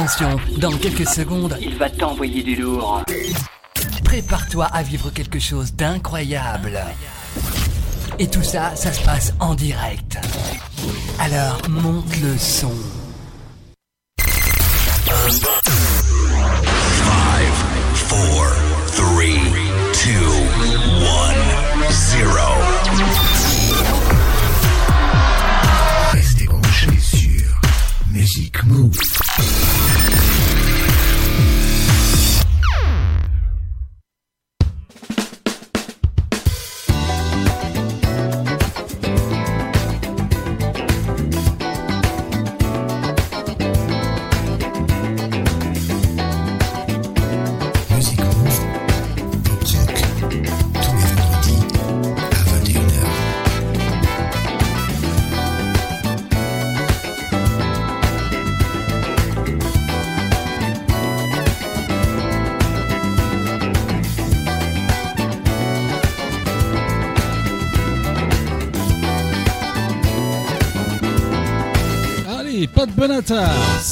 Attention, dans quelques secondes, il va t'envoyer du lourd. Prépare-toi à vivre quelque chose d'incroyable. Et tout ça, ça se passe en direct. Alors, monte le son. 5, 4, 3, 2, 1, 0. Music Move.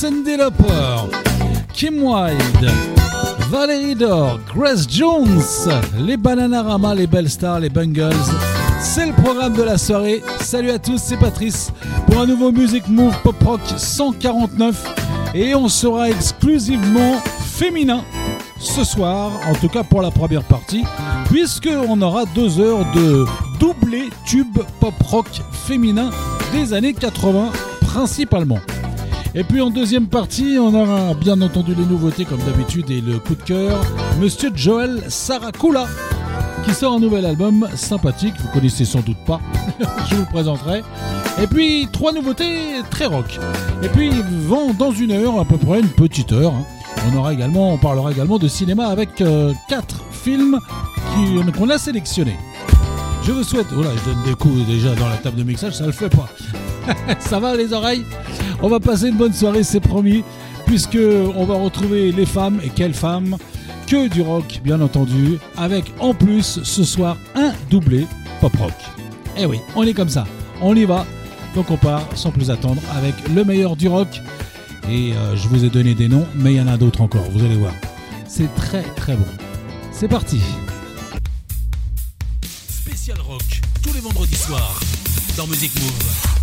Cindy Lauper, Kim Wilde, Valérie Dor, Grace Jones, les Bananarama, les Belles Stars, les Bungles. C'est le programme de la soirée. Salut à tous, c'est Patrice pour un nouveau Music Move Pop Rock 149. Et on sera exclusivement féminin ce soir, en tout cas pour la première partie, puisqu'on aura deux heures de doublé tube pop rock féminin des années 80 principalement. Et puis en deuxième partie, on aura bien entendu les nouveautés comme d'habitude et le coup de cœur, Monsieur Joel Saracula, qui sort un nouvel album sympathique, vous connaissez sans doute pas, je vous présenterai. Et puis trois nouveautés très rock. Et puis vend dans une heure, à peu près une petite heure. hein. On aura également, on parlera également de cinéma avec euh, quatre films qui- qu'on a sélectionnés. Je vous souhaite, voilà, je donne des coups déjà dans la table de mixage, ça le fait pas. ça va les oreilles? On va passer une bonne soirée, c'est promis, puisque on va retrouver les femmes et quelles femmes? Que du rock, bien entendu, avec en plus ce soir un doublé pop rock. Eh oui, on est comme ça, on y va. Donc on part sans plus attendre avec le meilleur du rock. Et euh, je vous ai donné des noms, mais il y en a d'autres encore, vous allez voir. C'est très très bon. C'est parti. Spécial rock, tous les vendredis soirs, dans Music Move.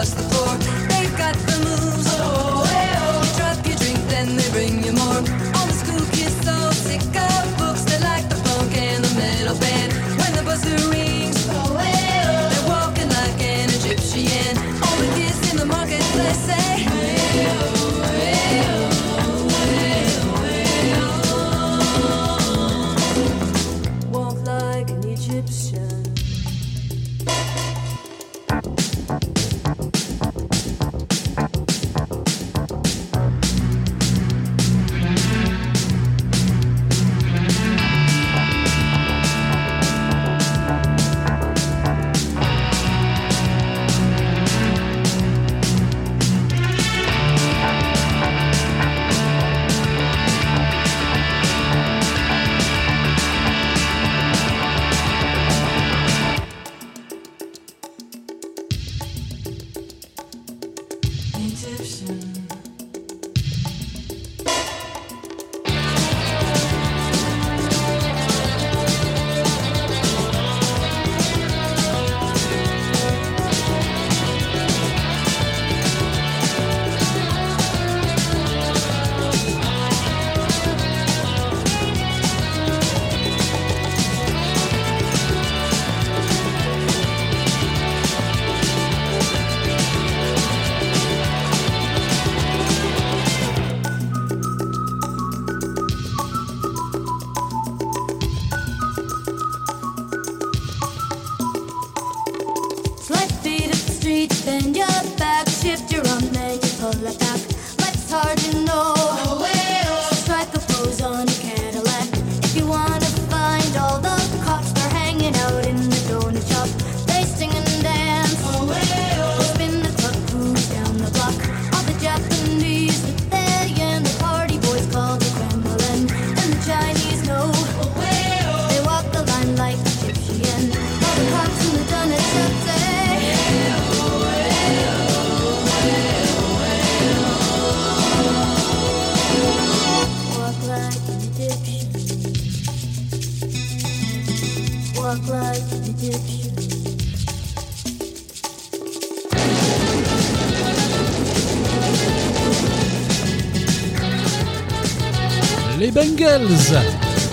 Across the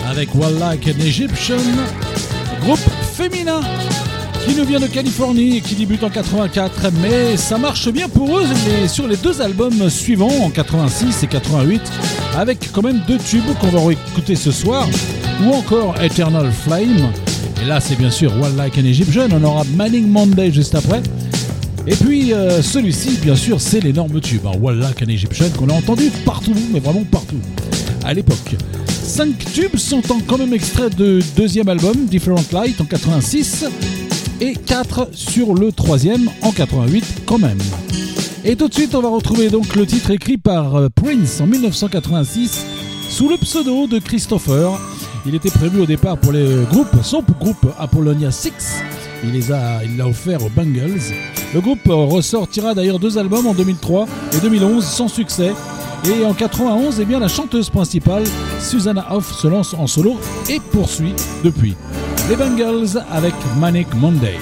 Avec One Like an Egyptian, groupe féminin qui nous vient de Californie et qui débute en 84, mais ça marche bien pour eux sur les deux albums suivants en 86 et 88, avec quand même deux tubes qu'on va écouter ce soir, ou encore Eternal Flame. Et là, c'est bien sûr One Like an Egyptian. On aura Manning Monday juste après. Et puis euh, celui-ci, bien sûr, c'est l'énorme tube, hein, One Like an Egyptian, qu'on a entendu partout, mais vraiment partout, à l'époque. Cinq tubes sont en quand même extraits de deuxième album, Different Light, en 86, et 4 sur le troisième, en 88 quand même. Et tout de suite, on va retrouver donc le titre écrit par euh, Prince en 1986, sous le pseudo de Christopher. Il était prévu au départ pour les groupes, son groupe Apollonia 6. Il les il l'a offert aux Bungles. Le groupe euh, ressortira d'ailleurs deux albums en 2003 et 2011 sans succès. Et en 91, eh bien, la chanteuse principale, Susanna Hoff, se lance en solo et poursuit depuis. Les Bengals avec Manic Monday.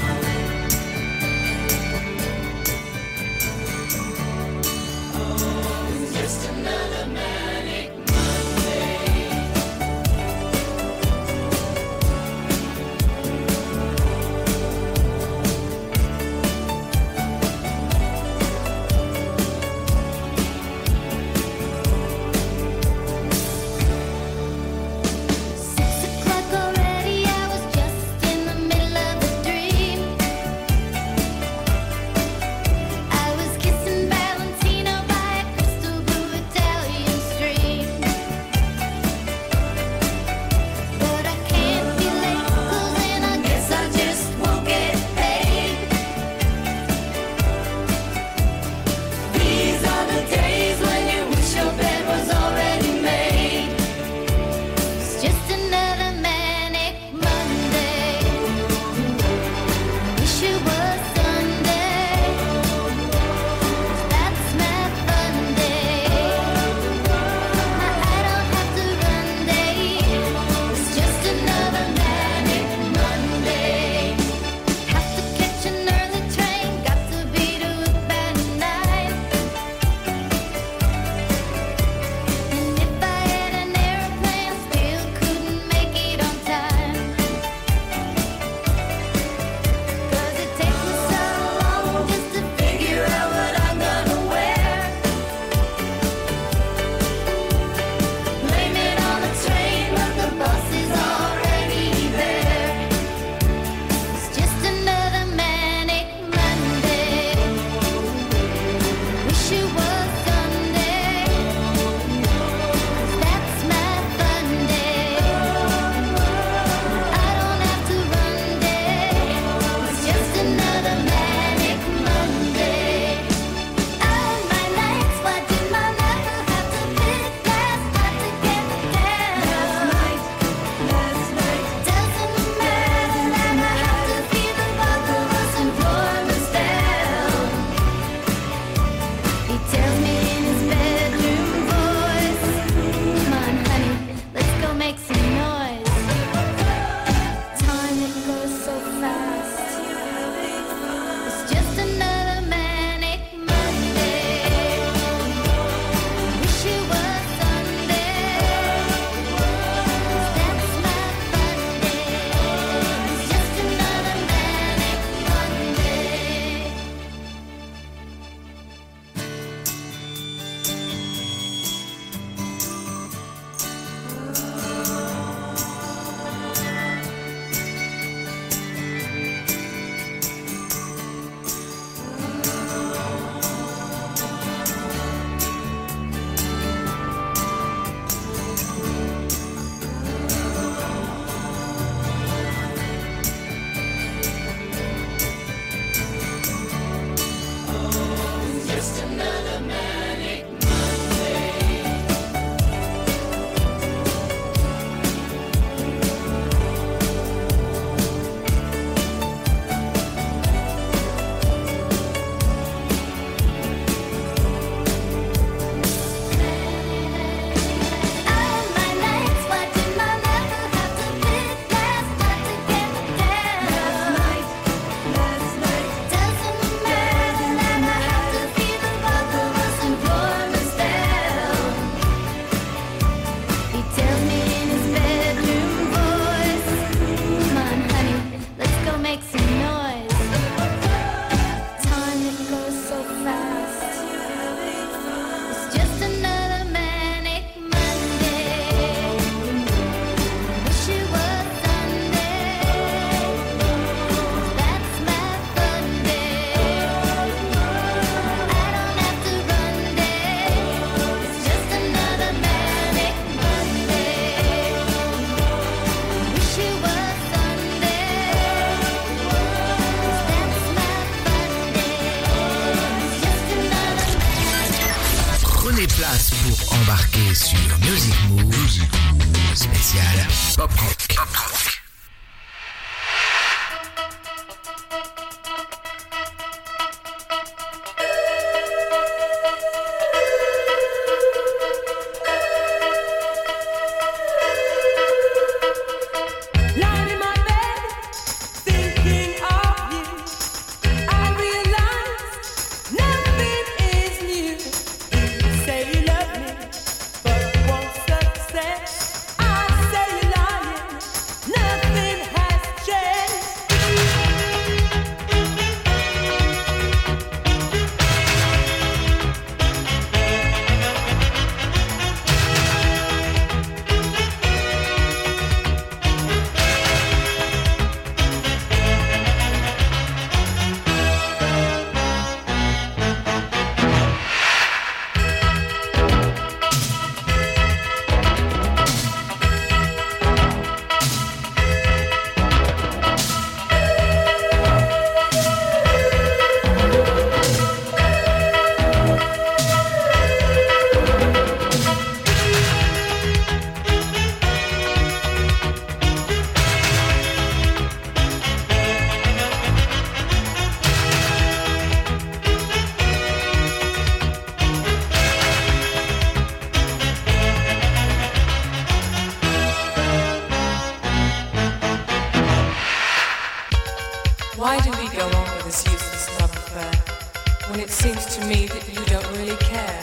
seems to me that you don't really care.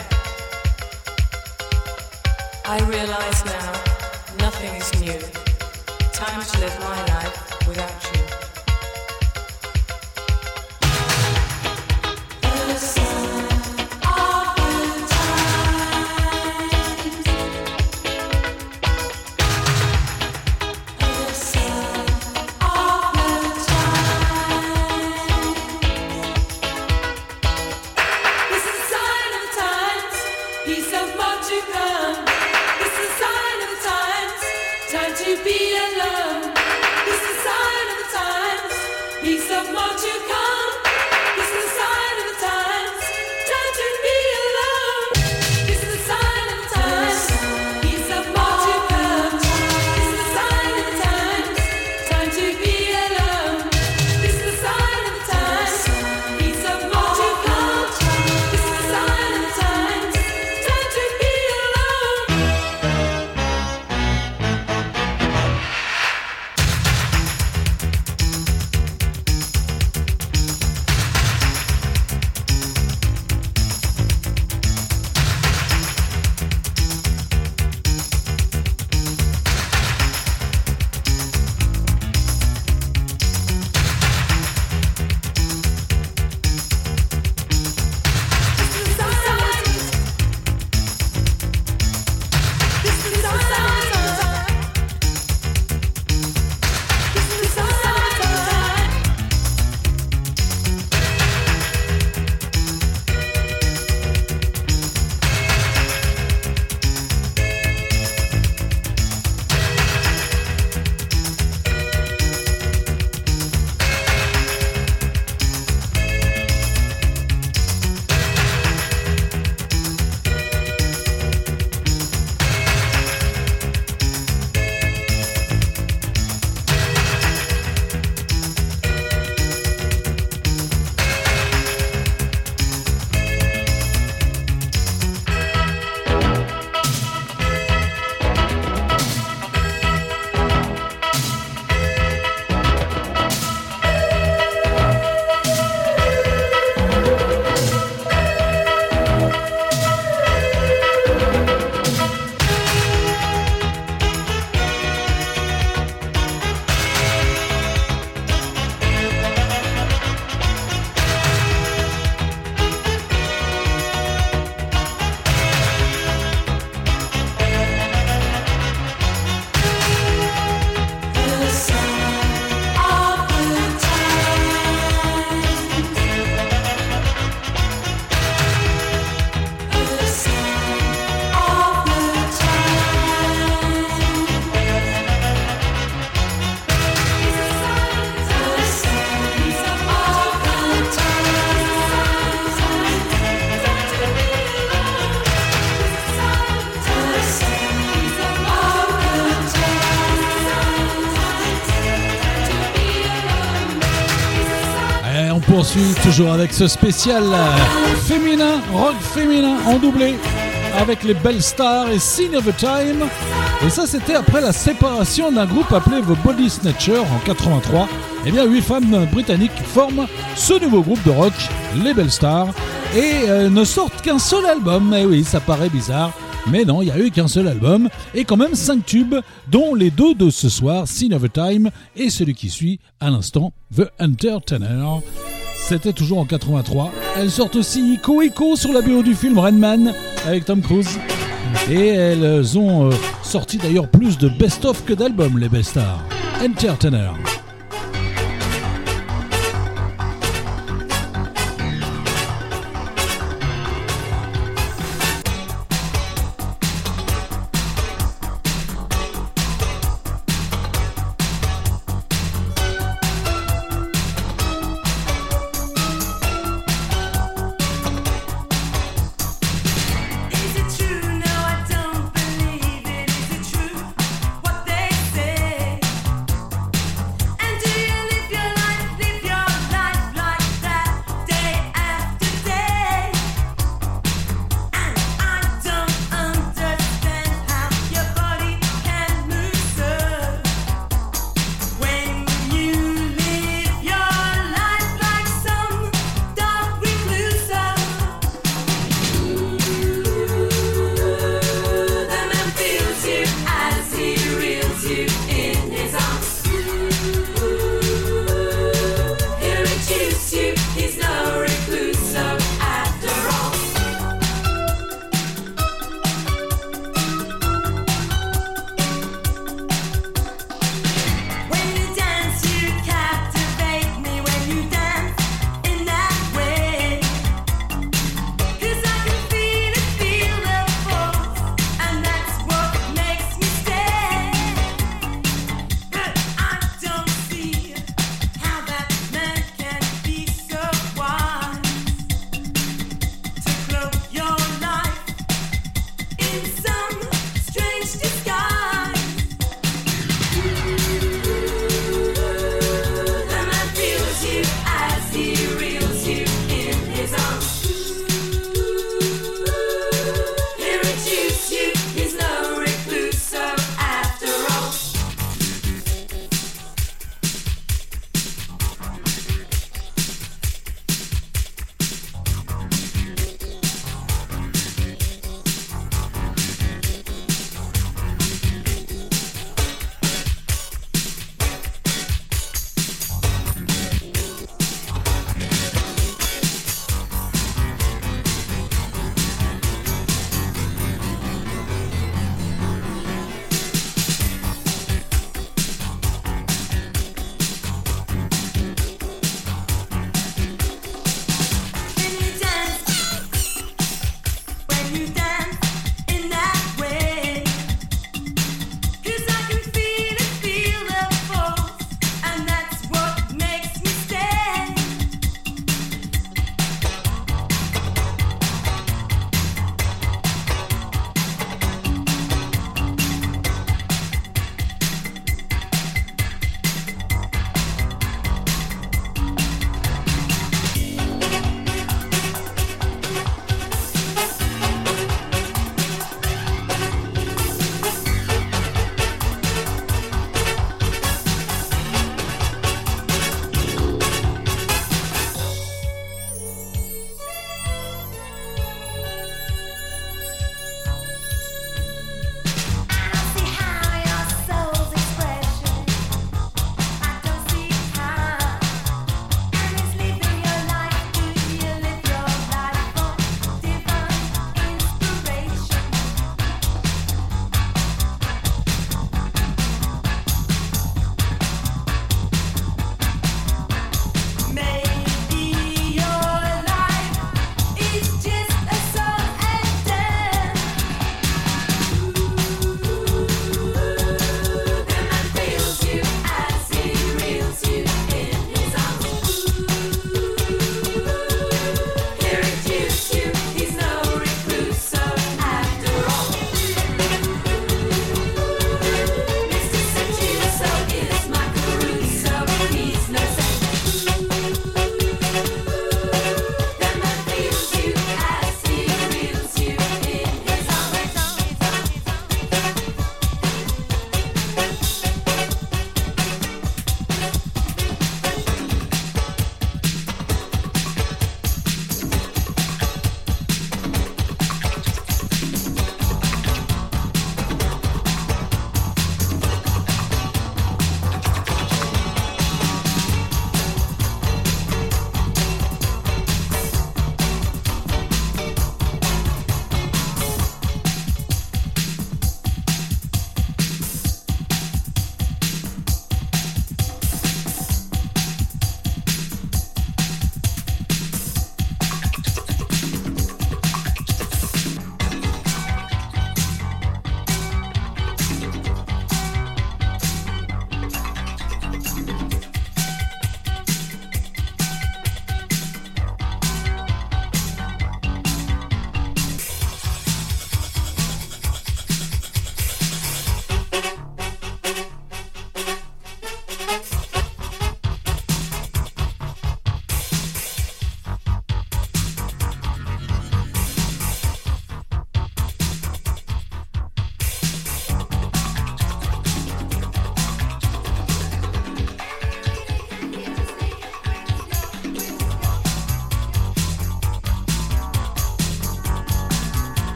I realize now nothing is new. Time to live my life. Poursuit toujours avec ce spécial euh, féminin, rock féminin en doublé avec les belles stars et Scene of a Time. Et ça, c'était après la séparation d'un groupe appelé The Body Snatcher en 83. Et bien, huit femmes britanniques forment ce nouveau groupe de rock, les Belles Stars, et euh, ne sortent qu'un seul album. Et oui, ça paraît bizarre. Mais non, il n'y a eu qu'un seul album et quand même 5 tubes, dont les deux de ce soir, Scene of a Time et celui qui suit à l'instant, The Entertainer. C'était toujours en 83. Elles sortent aussi Ico Ico sur la BO du film Rain avec Tom Cruise. Et elles ont euh, sorti d'ailleurs plus de best-of que d'albums, les Best Stars. Entertainer.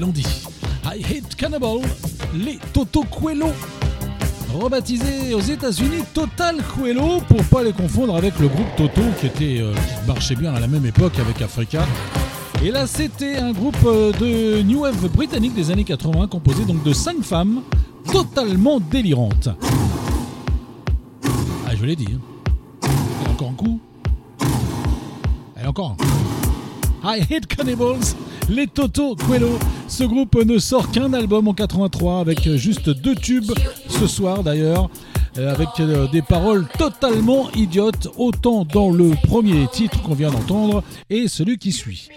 L'ont dit. I Hate Cannibal, les Toto Quello. Rebaptisé aux États-Unis Total Quello pour pas les confondre avec le groupe Toto qui était euh, qui marchait bien à la même époque avec Africa. Et là, c'était un groupe euh, de new wave britannique des années 80 composé donc de cinq femmes totalement délirantes. Ah, je l'ai dit. hein. Encore un coup. Et encore un. I Hate Cannibals, les Toto Quello. Ce groupe ne sort qu'un album en 83 avec juste deux tubes ce soir d'ailleurs. euh, Avec euh, des paroles totalement idiotes, autant dans le premier titre qu'on vient d'entendre et celui qui suit.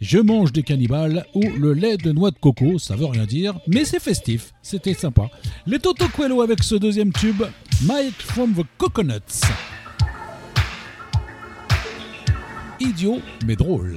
Je mange des cannibales ou le lait de noix de coco, ça veut rien dire, mais c'est festif, c'était sympa. Les Toto Quello avec ce deuxième tube, Mike from the Coconuts. Idiot mais drôle.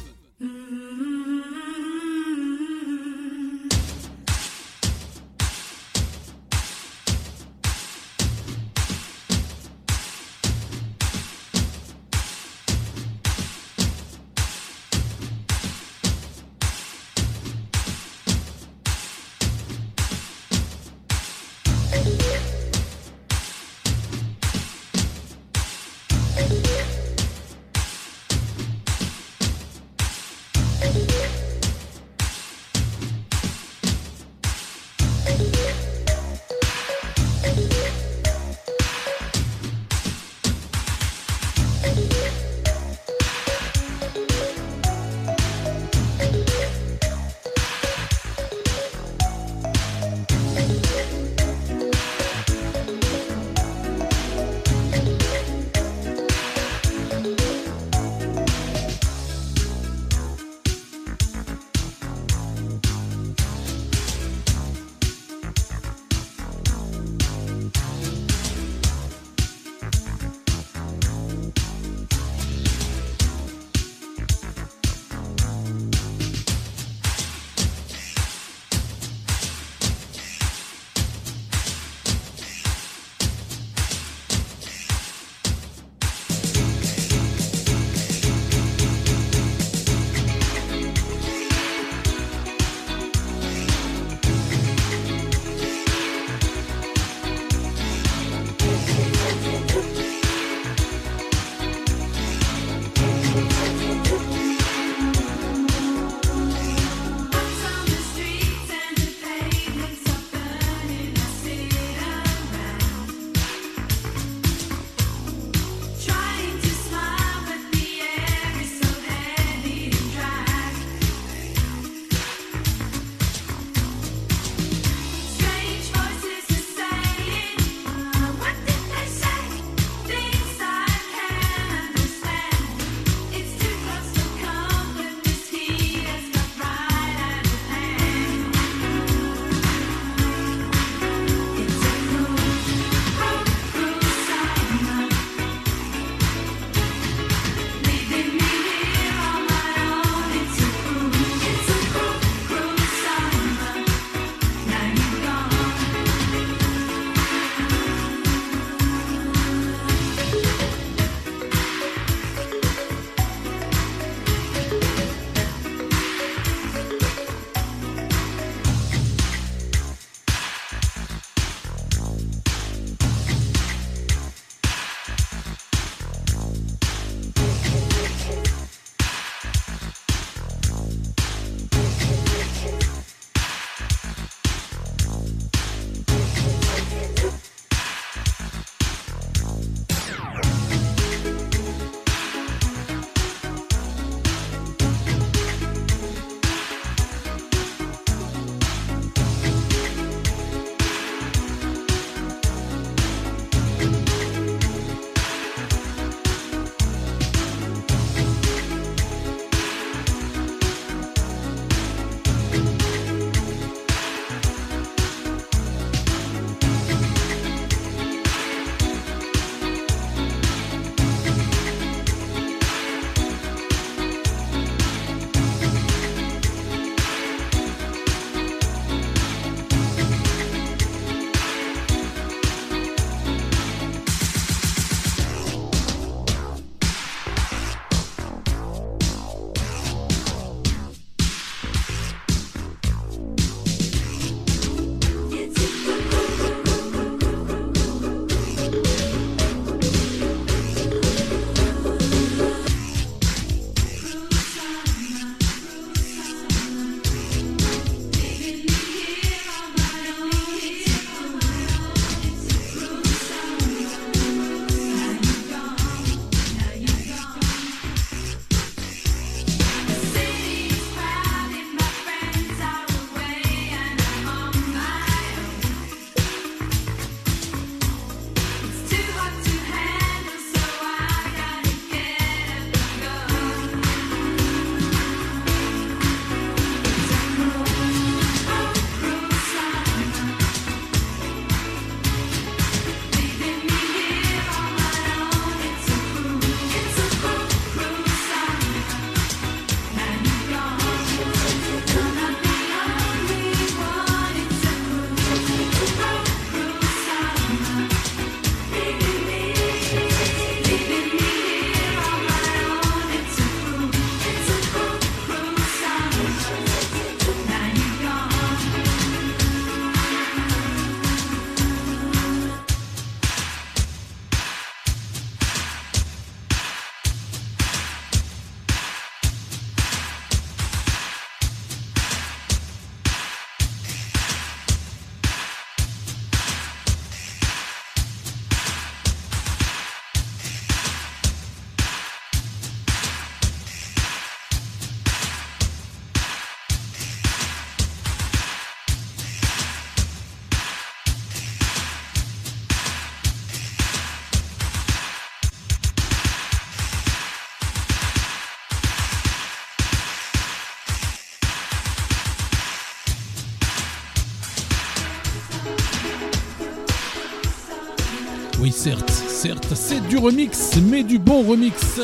Certes, c'est du remix, mais du bon remix.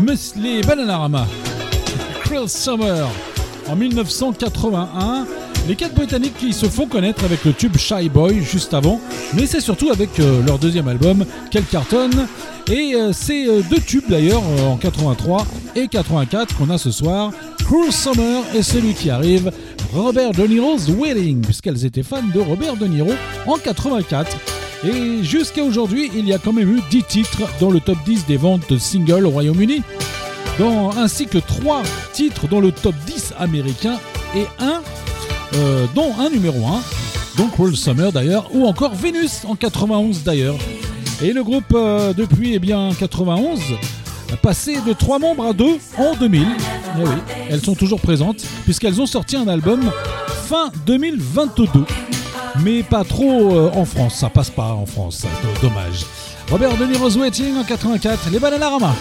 Mus- Les Bananarama, Cruel Summer, en 1981. Les quatre Britanniques qui se font connaître avec le tube Shy Boy juste avant, mais c'est surtout avec euh, leur deuxième album, Quel Carton. Et euh, c'est euh, deux tubes d'ailleurs, euh, en 83 et 84 qu'on a ce soir. Cruel Summer et celui qui arrive, Robert De Niro's Wedding, puisqu'elles étaient fans de Robert De Niro en 84. Et jusqu'à aujourd'hui, il y a quand même eu 10 titres dans le top 10 des ventes de singles au Royaume-Uni, ainsi que 3 titres dans le top 10 américain et un, euh, dont un numéro 1, donc Cruel Summer d'ailleurs, ou encore Venus en 91 d'ailleurs. Et le groupe euh, depuis eh bien 91 a passé de 3 membres à 2 en 2000. Eh oui, elles sont toujours présentes puisqu'elles ont sorti un album fin 2022 mais pas trop euh, en France. Ça passe pas en France, dommage. Robert De Niro's Waiting en 84, les Bananarama.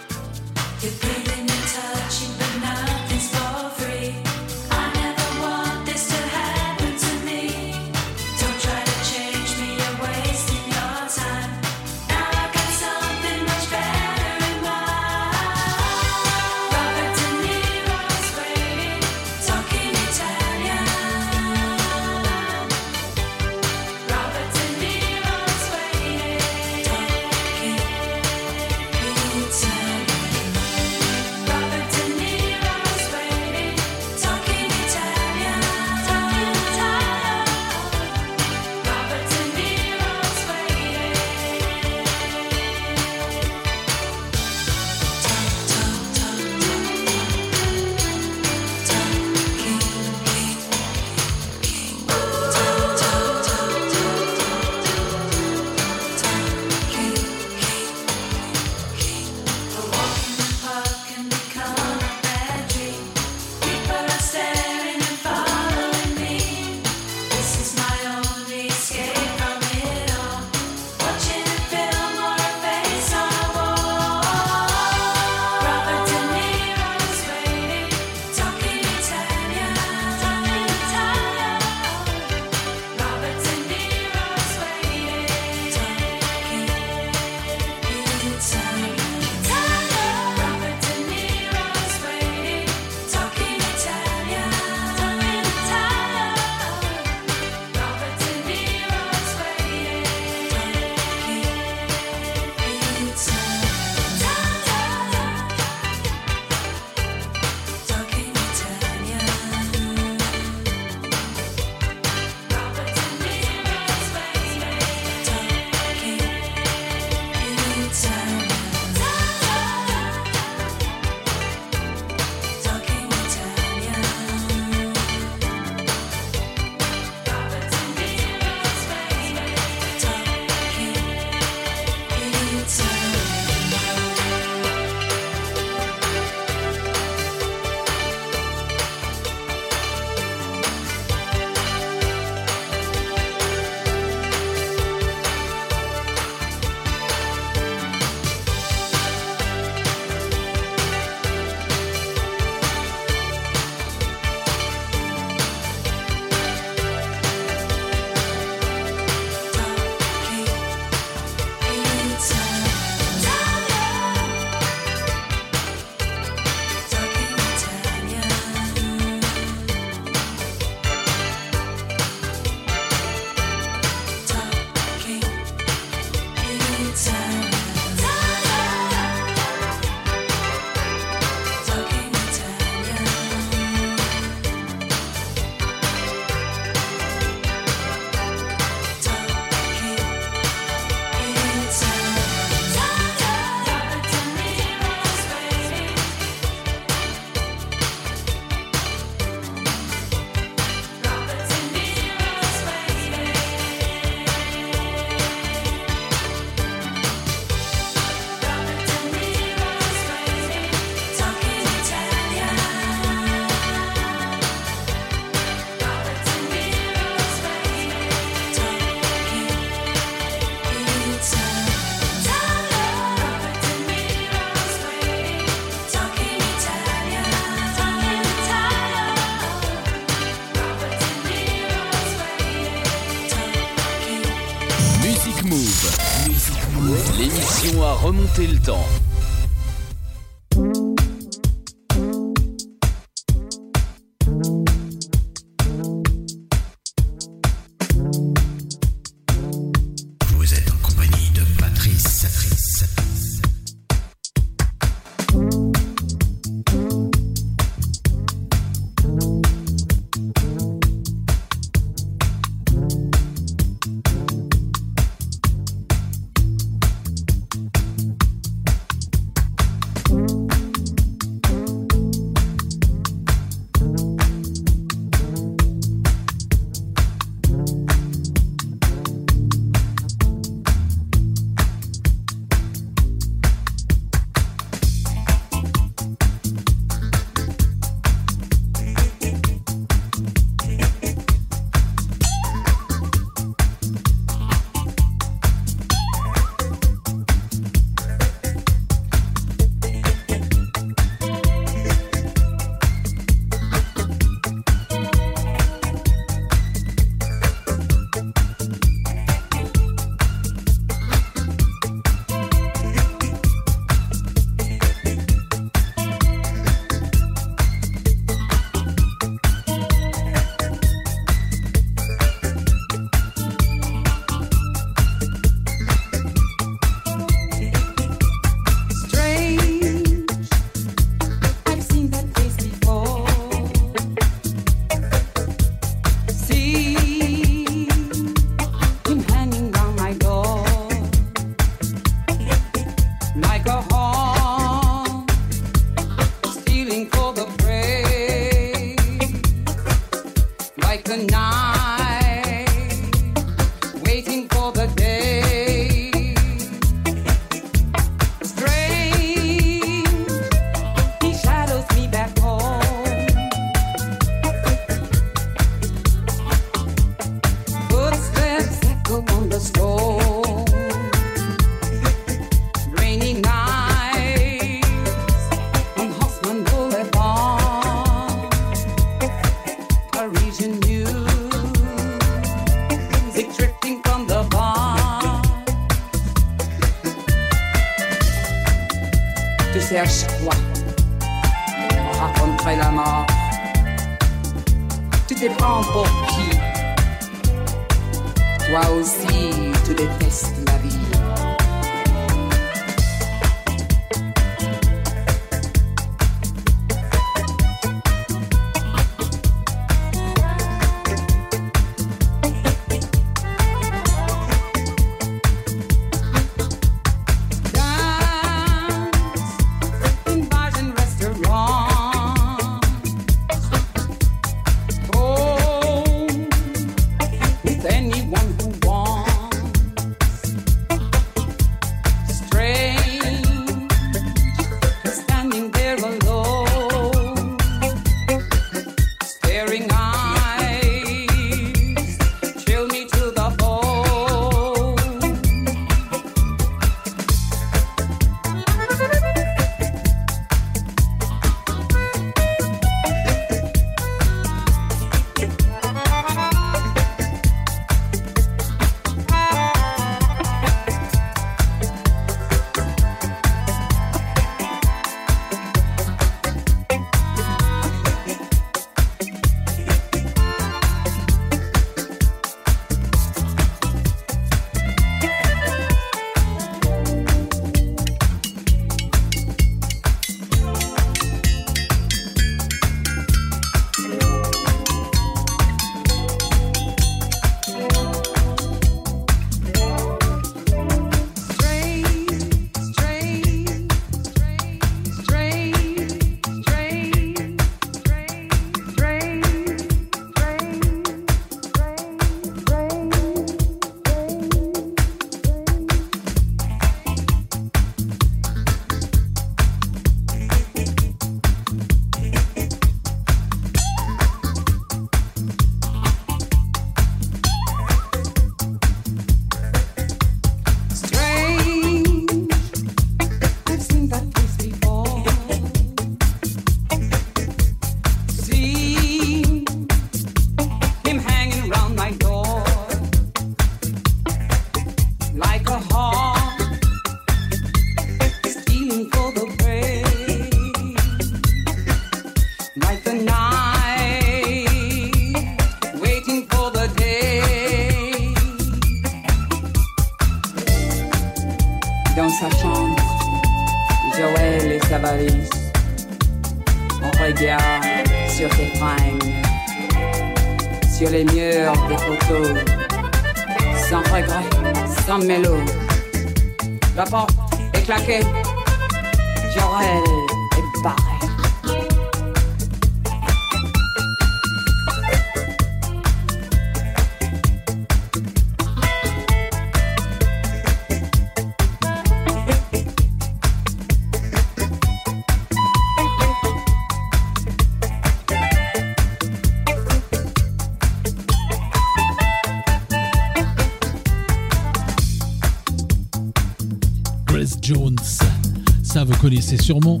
Connaissez sûrement.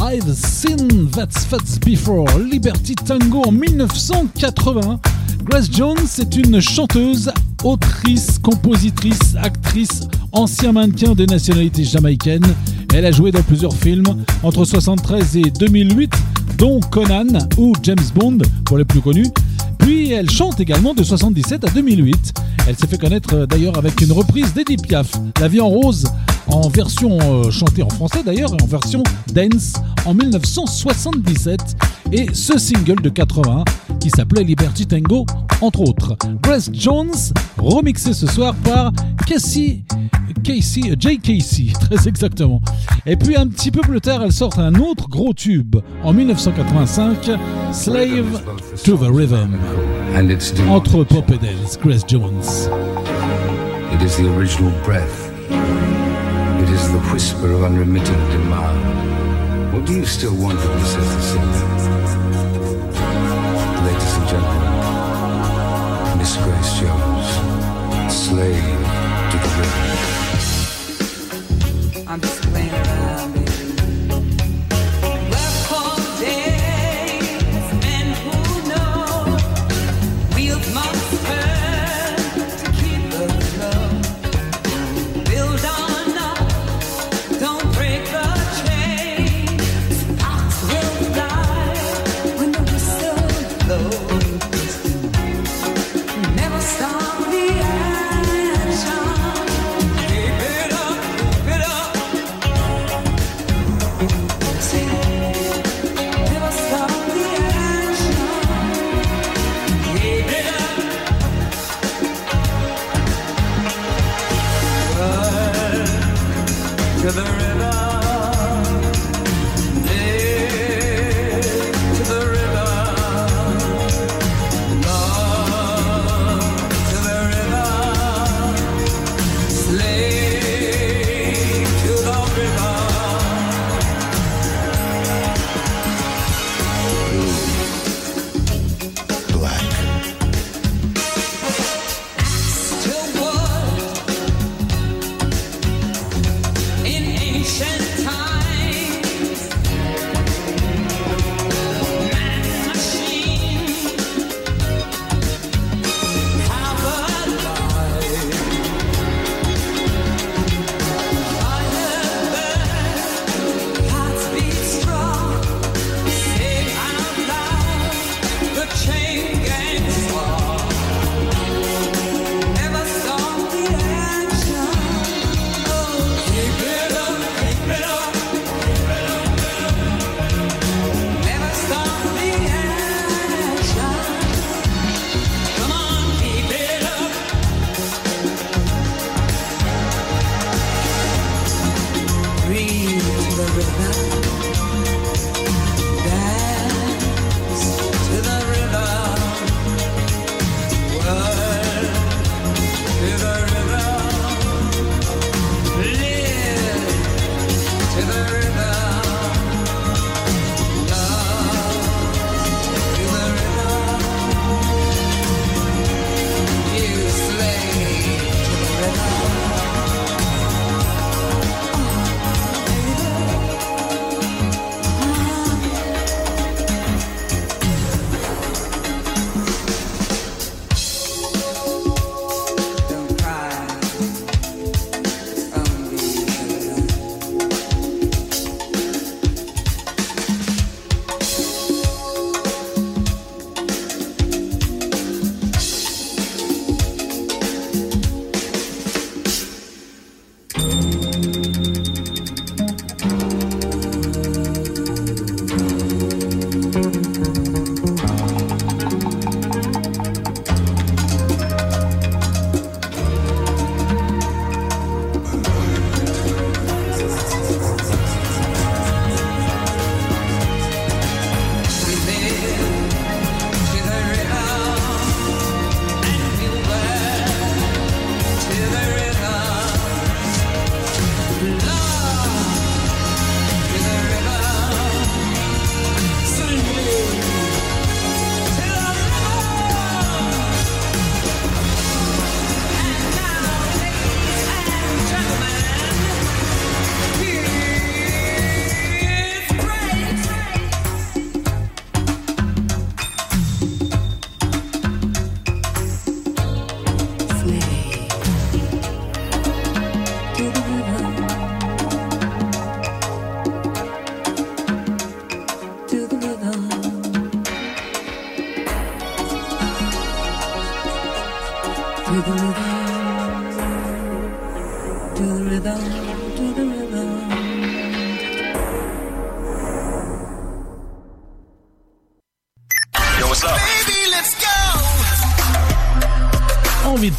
I've seen that fats before. Liberty Tango en 1980. Grace Jones est une chanteuse, autrice, compositrice, actrice, ancien mannequin de nationalité jamaïcaine. Elle a joué dans plusieurs films entre 73 et 2008, dont Conan ou James Bond pour les plus connus. Puis elle chante également de 77 à 2008. Elle s'est fait connaître euh, d'ailleurs avec une reprise d'Edith Piaf, La vie en rose, en version euh, chantée en français d'ailleurs, et en version dance en 1977. Et ce single de 80 qui s'appelait Liberty Tango, entre autres. Grace Jones, remixé ce soir par Casey. Casey, Jay Casey, très exactement. Et puis un petit peu plus tard, elle sort un autre gros tube en 1985, Slave to the Rhythm. And it's due. Entre pop et dance, Grace Jones. It is the original breath. Is the whisper of unremitting demand. What do you still want of this singer? Ladies and gentlemen, Miss Grace Jones, slave to the rhythm.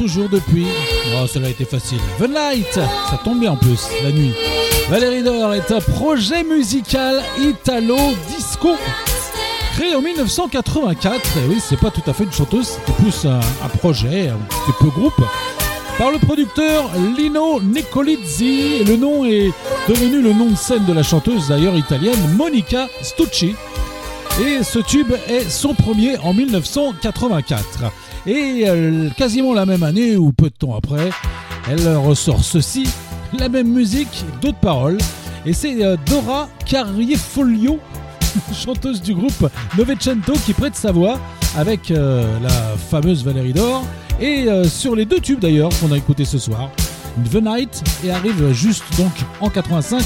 Toujours depuis. Oh, cela a été facile. The Night, ça tombe bien en plus, la nuit. Valérie Dor est un projet musical italo-disco créé en 1984. Et oui, c'est pas tout à fait une chanteuse, c'était plus un, un projet, un petit peu groupe. Par le producteur Lino Nicolizzi. Le nom est devenu le nom de scène de la chanteuse d'ailleurs italienne Monica Stucci. Et ce tube est son premier en 1984. Et quasiment la même année, ou peu de temps après, elle ressort ceci, la même musique, d'autres paroles. Et c'est euh, Dora Carriefolio, chanteuse du groupe Novecento, qui prête sa voix avec euh, la fameuse Valérie Dor. Et euh, sur les deux tubes d'ailleurs qu'on a écouté ce soir, The Night et arrive juste donc en 85,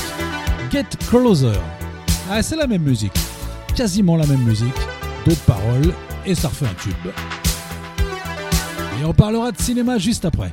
Get Closer. Ah, c'est la même musique quasiment la même musique, d'autres paroles, et ça refait un tube. Et on parlera de cinéma juste après.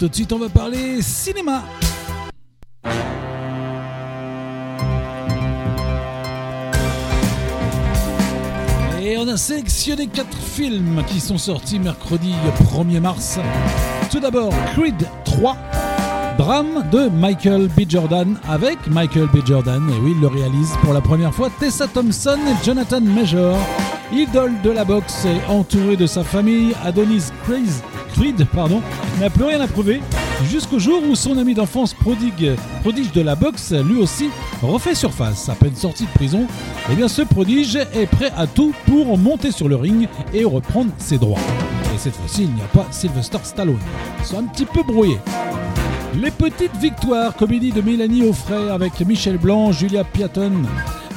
Tout de suite, on va parler cinéma. Et on a sélectionné quatre films qui sont sortis mercredi 1er mars. Tout d'abord, Creed 3, drame de Michael B. Jordan avec Michael B. Jordan. Et oui, il le réalise pour la première fois Tessa Thompson et Jonathan Major. Idole de la boxe et entouré de sa famille, Adonis Creed pardon, n'a plus rien à prouver jusqu'au jour où son ami d'enfance prodigue, prodige de la boxe, lui aussi, refait surface. À peine sorti de prison, eh bien ce prodige est prêt à tout pour monter sur le ring et reprendre ses droits. Et cette fois-ci, il n'y a pas Sylvester Stallone. Ils sont un petit peu brouillés. Les petites victoires, comédie de Mélanie Offray avec Michel Blanc, Julia Piaton,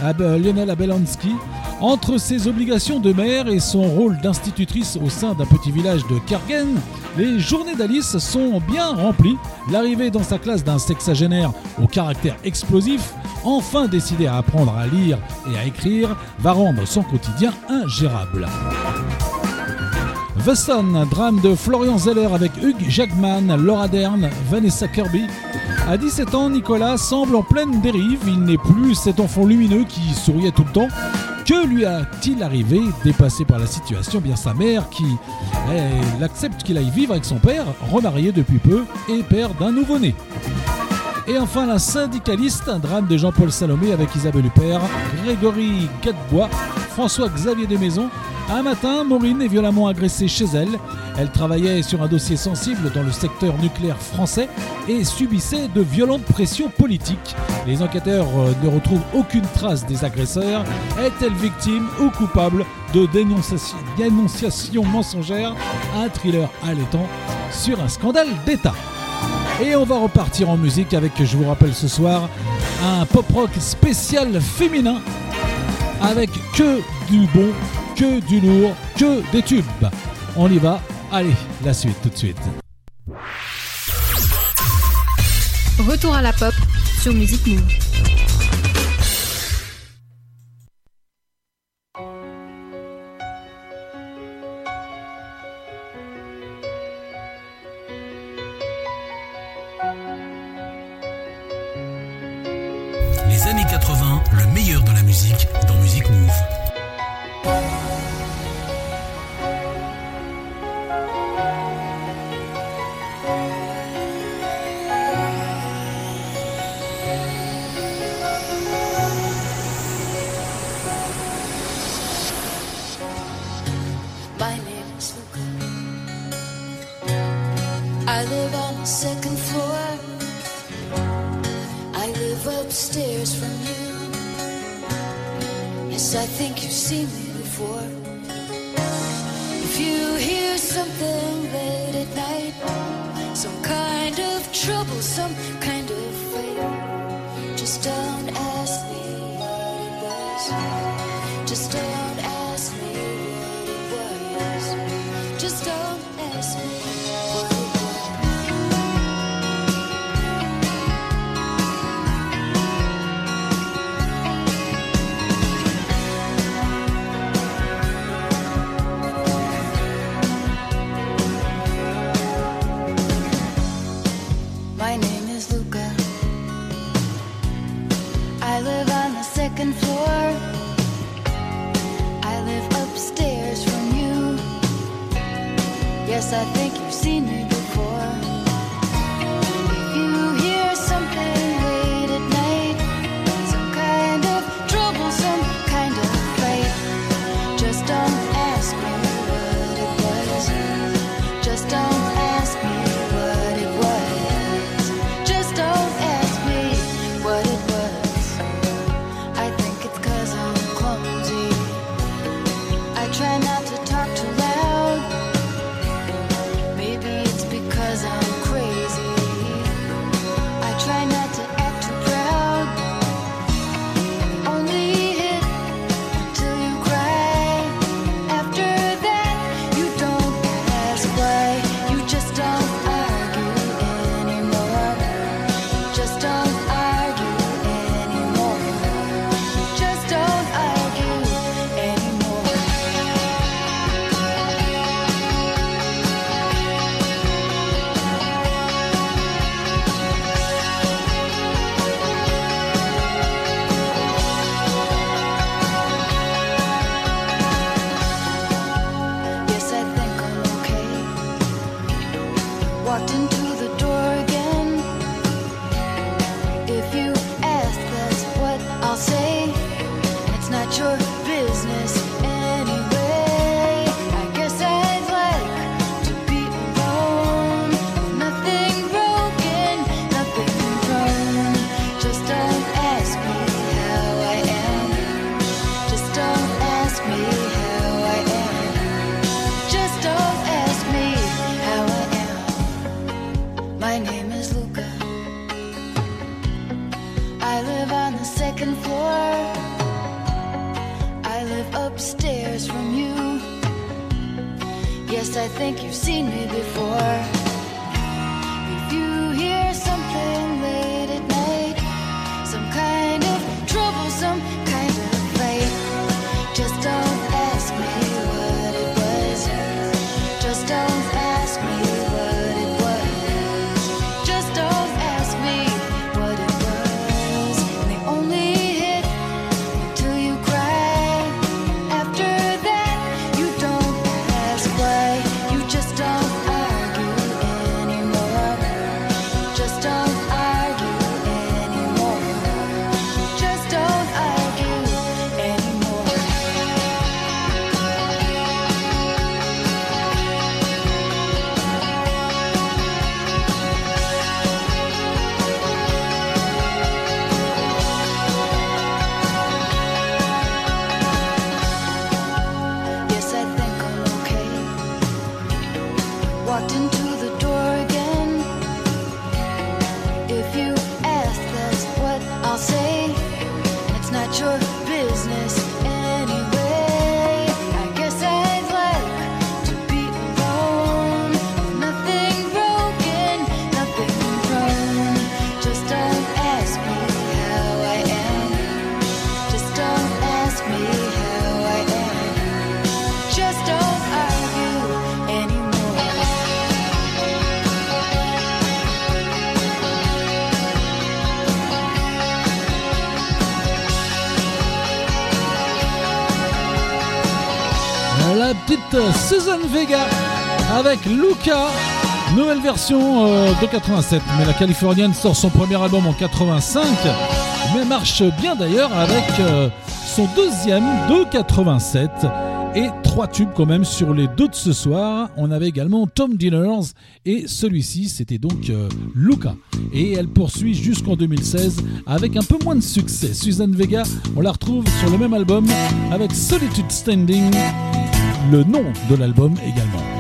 Ab- Lionel Abelansky. Entre ses obligations de mère et son rôle d'institutrice au sein d'un petit village de Kargen, les journées d'Alice sont bien remplies. L'arrivée dans sa classe d'un sexagénaire au caractère explosif, enfin décidé à apprendre à lire et à écrire, va rendre son quotidien ingérable. The Sun, un drame de Florian Zeller avec Hugh Jackman, Laura Dern, Vanessa Kirby. À 17 ans, Nicolas semble en pleine dérive. Il n'est plus cet enfant lumineux qui souriait tout le temps. Que lui a-t-il arrivé Dépassé par la situation, bien sa mère qui accepte qu'il aille vivre avec son père, remarié depuis peu et père d'un nouveau-né. Et enfin, La syndicaliste, un drame de Jean-Paul Salomé avec Isabelle Huppert, Grégory Gadebois, François-Xavier Desmaisons. Un matin, Maureen est violemment agressée chez elle. Elle travaillait sur un dossier sensible dans le secteur nucléaire français et subissait de violentes pressions politiques. Les enquêteurs euh, ne retrouvent aucune trace des agresseurs. Est-elle victime ou coupable de dénonciation, dénonciation mensongère? Un thriller allaitant sur un scandale d'État. Et on va repartir en musique avec, je vous rappelle ce soir, un pop rock spécial féminin avec que du bon, que du lourd, que des tubes. On y va. Allez, la suite tout de suite. Retour à la pop sur Musique Move. Vega avec Luca. Nouvelle version euh, de 87, mais la Californienne sort son premier album en 85, mais marche bien d'ailleurs avec euh, son deuxième de 87 et trois tubes quand même sur les deux de ce soir. On avait également Tom Dinners et celui-ci c'était donc euh, Luca. Et elle poursuit jusqu'en 2016 avec un peu moins de succès. Suzanne Vega, on la retrouve sur le même album avec Solitude Standing, le nom de l'album également.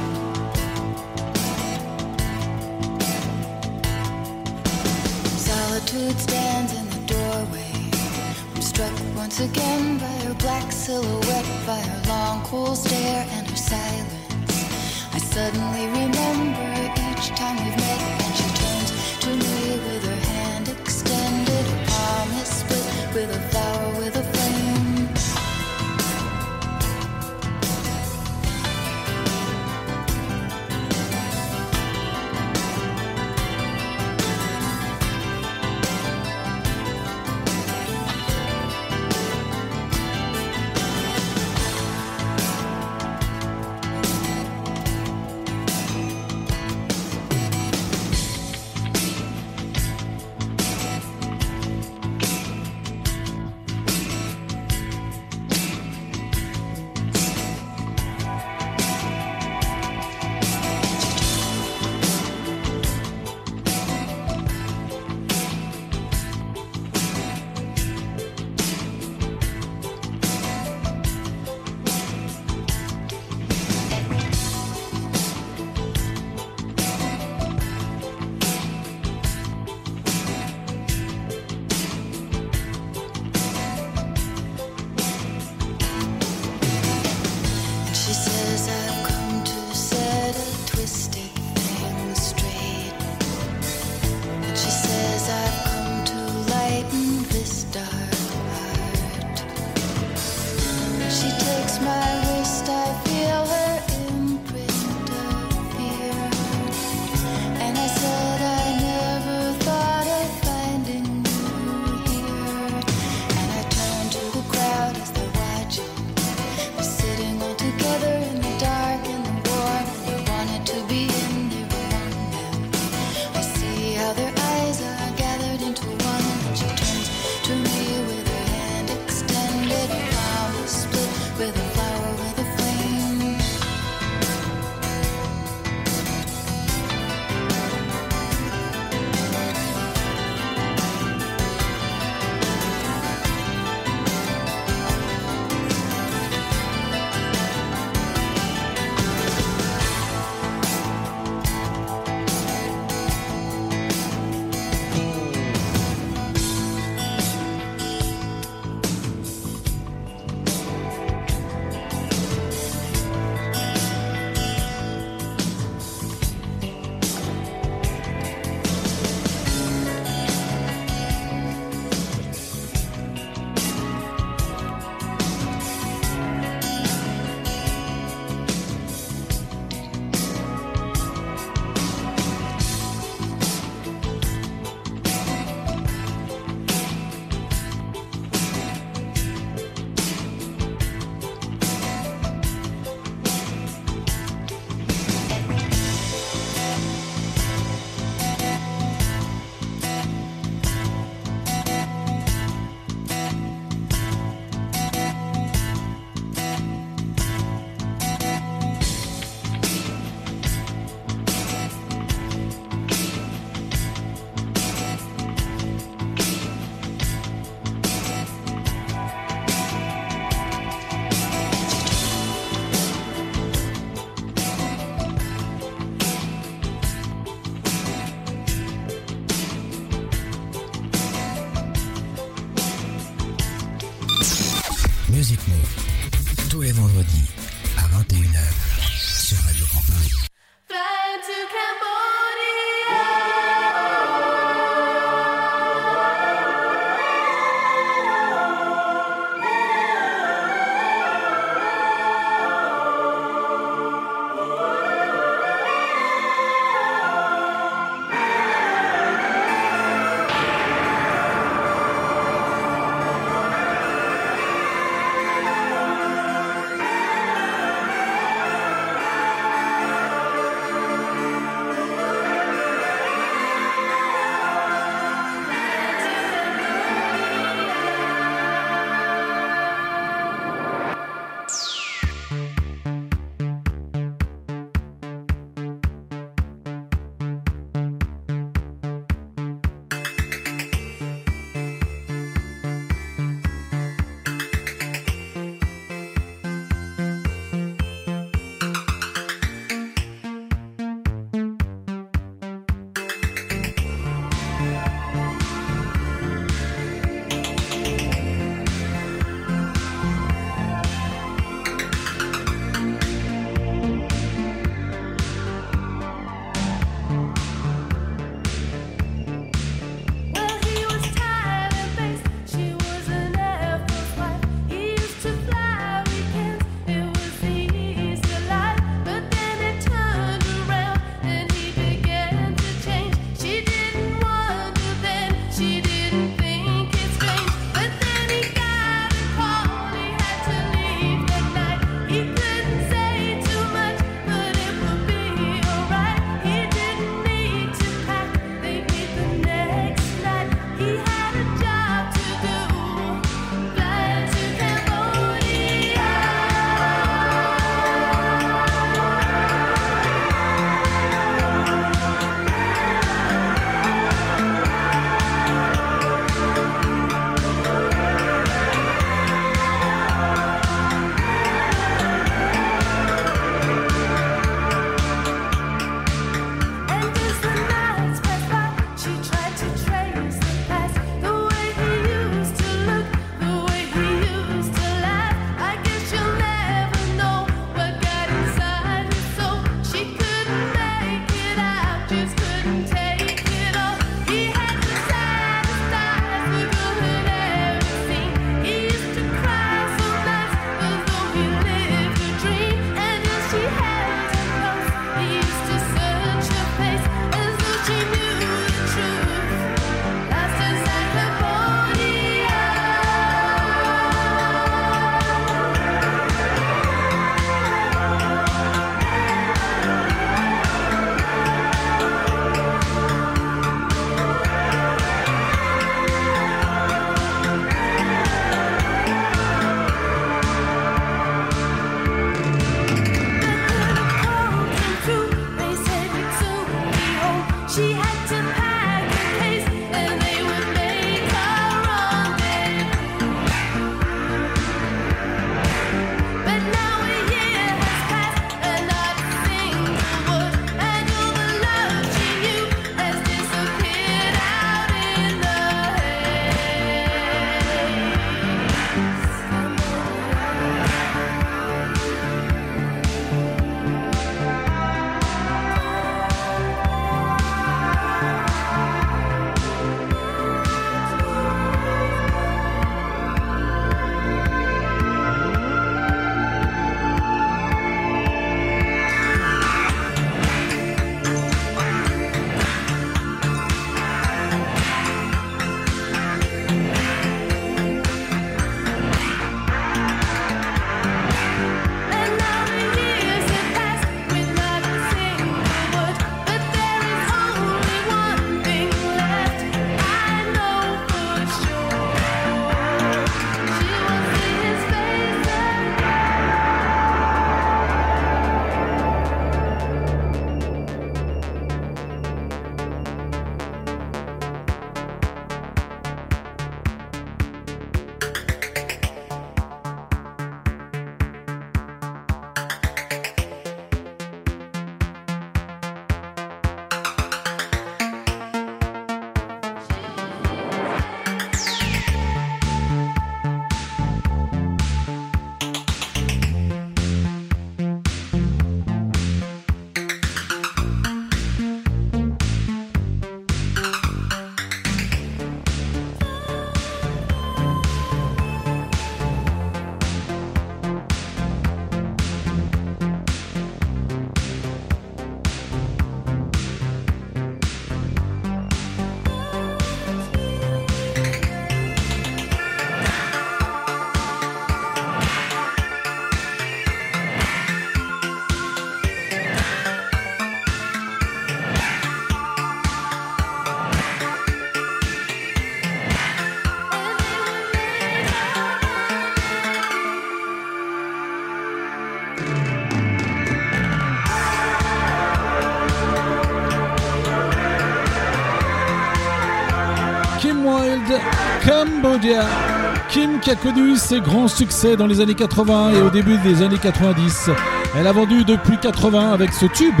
Kim qui a connu ses grands succès dans les années 80 et au début des années 90. Elle a vendu depuis 80 avec ce tube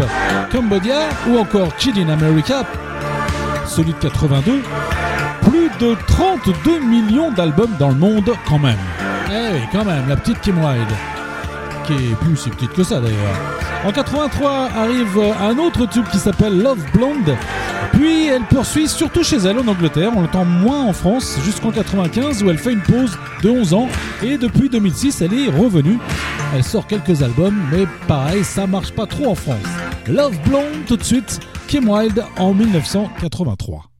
Cambodia ou encore Kid in America, celui de 82, plus de 32 millions d'albums dans le monde quand même. Eh oui, quand même, la petite Kim Wilde, qui est plus si petite que ça d'ailleurs. En 83 arrive un autre tube qui s'appelle Love Blonde. Puis elle poursuit surtout chez elle en Angleterre, on l'entend moins en France jusqu'en 95 où elle fait une pause de 11 ans et depuis 2006 elle est revenue. Elle sort quelques albums mais pareil ça marche pas trop en France. Love Blonde tout de suite, Kim Wilde en 1983.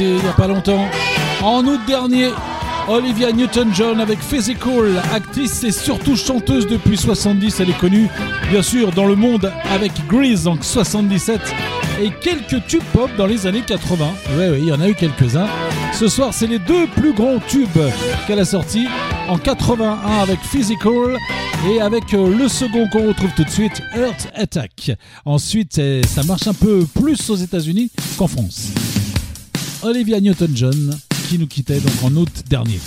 Il n'y a pas longtemps. En août dernier, Olivia Newton-John avec Physical, actrice et surtout chanteuse depuis 70. Elle est connue, bien sûr, dans le monde avec Grease en 77 et quelques tubes pop dans les années 80. Oui, oui, il y en a eu quelques-uns. Ce soir, c'est les deux plus grands tubes qu'elle a sortis en 81 avec Physical et avec euh, le second qu'on retrouve tout de suite, Earth Attack. Ensuite, eh, ça marche un peu plus aux États-Unis qu'en France. Olivia Newton-John qui nous quittait donc en août dernier.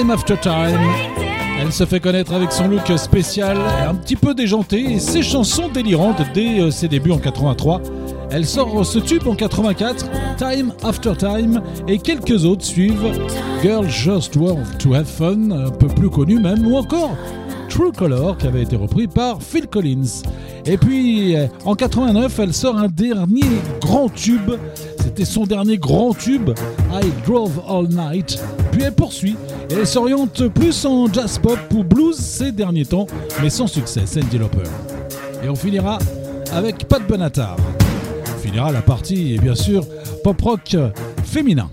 Time After Time. Elle se fait connaître avec son look spécial, un petit peu déjanté, ses chansons délirantes dès euh, ses débuts en 83. Elle sort ce tube en 84, Time After Time, et quelques autres suivent Girl Just Want to Have Fun, un peu plus connu même, ou encore True Color qui avait été repris par Phil Collins. Et puis euh, en 89, elle sort un dernier grand tube. C'était son dernier grand tube, I Drove All Night, puis elle poursuit et s'oriente plus en jazz pop ou blues ces derniers temps, mais sans succès, Sandy Lauper. Et on finira avec Pat Benatar. On finira la partie, et bien sûr, pop rock féminin.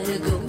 I go.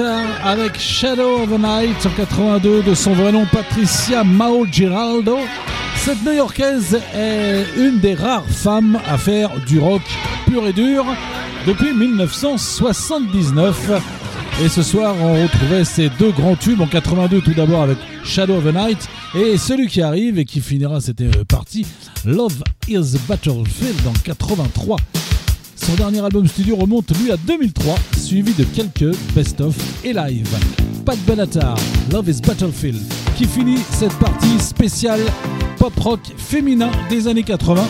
Avec Shadow of the Night en 82 de son vrai nom Patricia Mao Giraldo. Cette New-Yorkaise est une des rares femmes à faire du rock pur et dur depuis 1979. Et ce soir, on retrouvait ces deux grands tubes en 82 tout d'abord avec Shadow of the Night et celui qui arrive et qui finira cette partie, Love is Battlefield en 83. Son dernier album studio remonte lui à 2003, suivi de quelques best-of et live. Pat Benatar, Love is Battlefield, qui finit cette partie spéciale pop-rock féminin des années 80.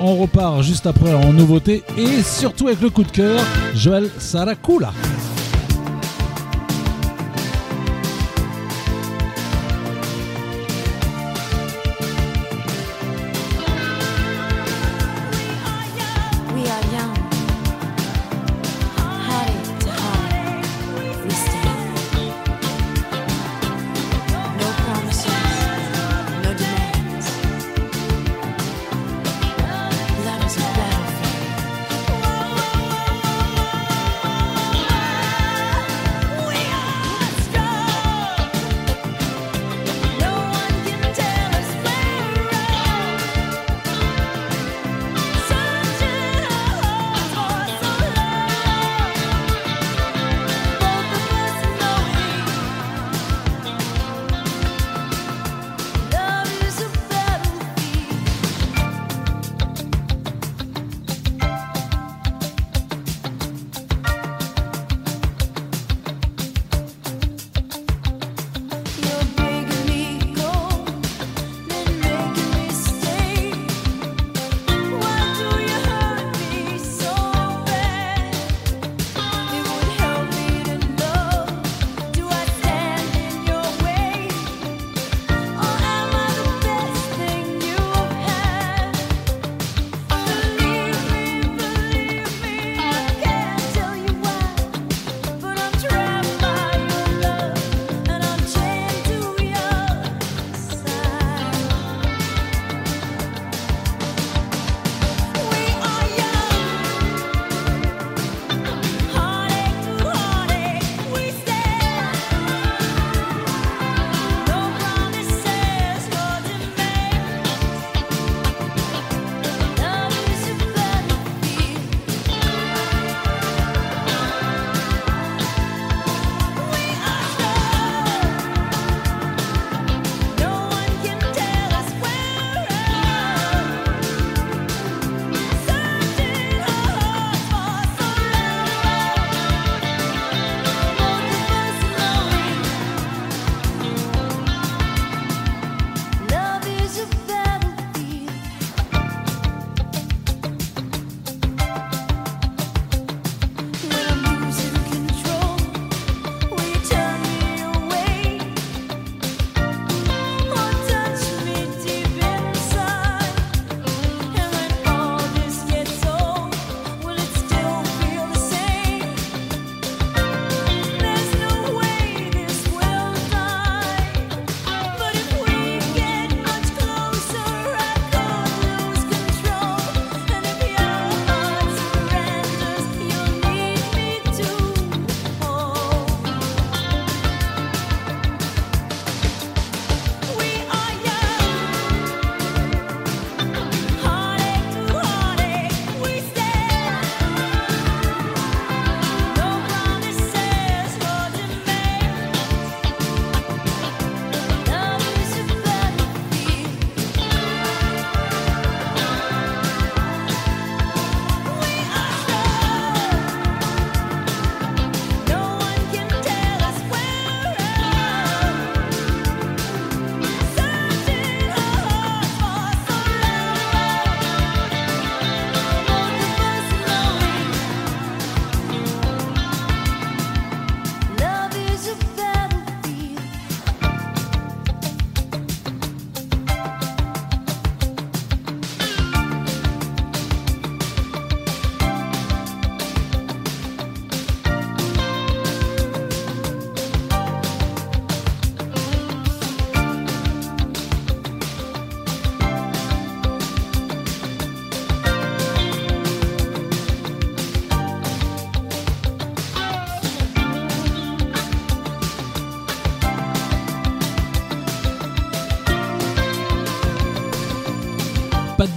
On repart juste après en nouveauté et surtout avec le coup de cœur, Joël Saracula.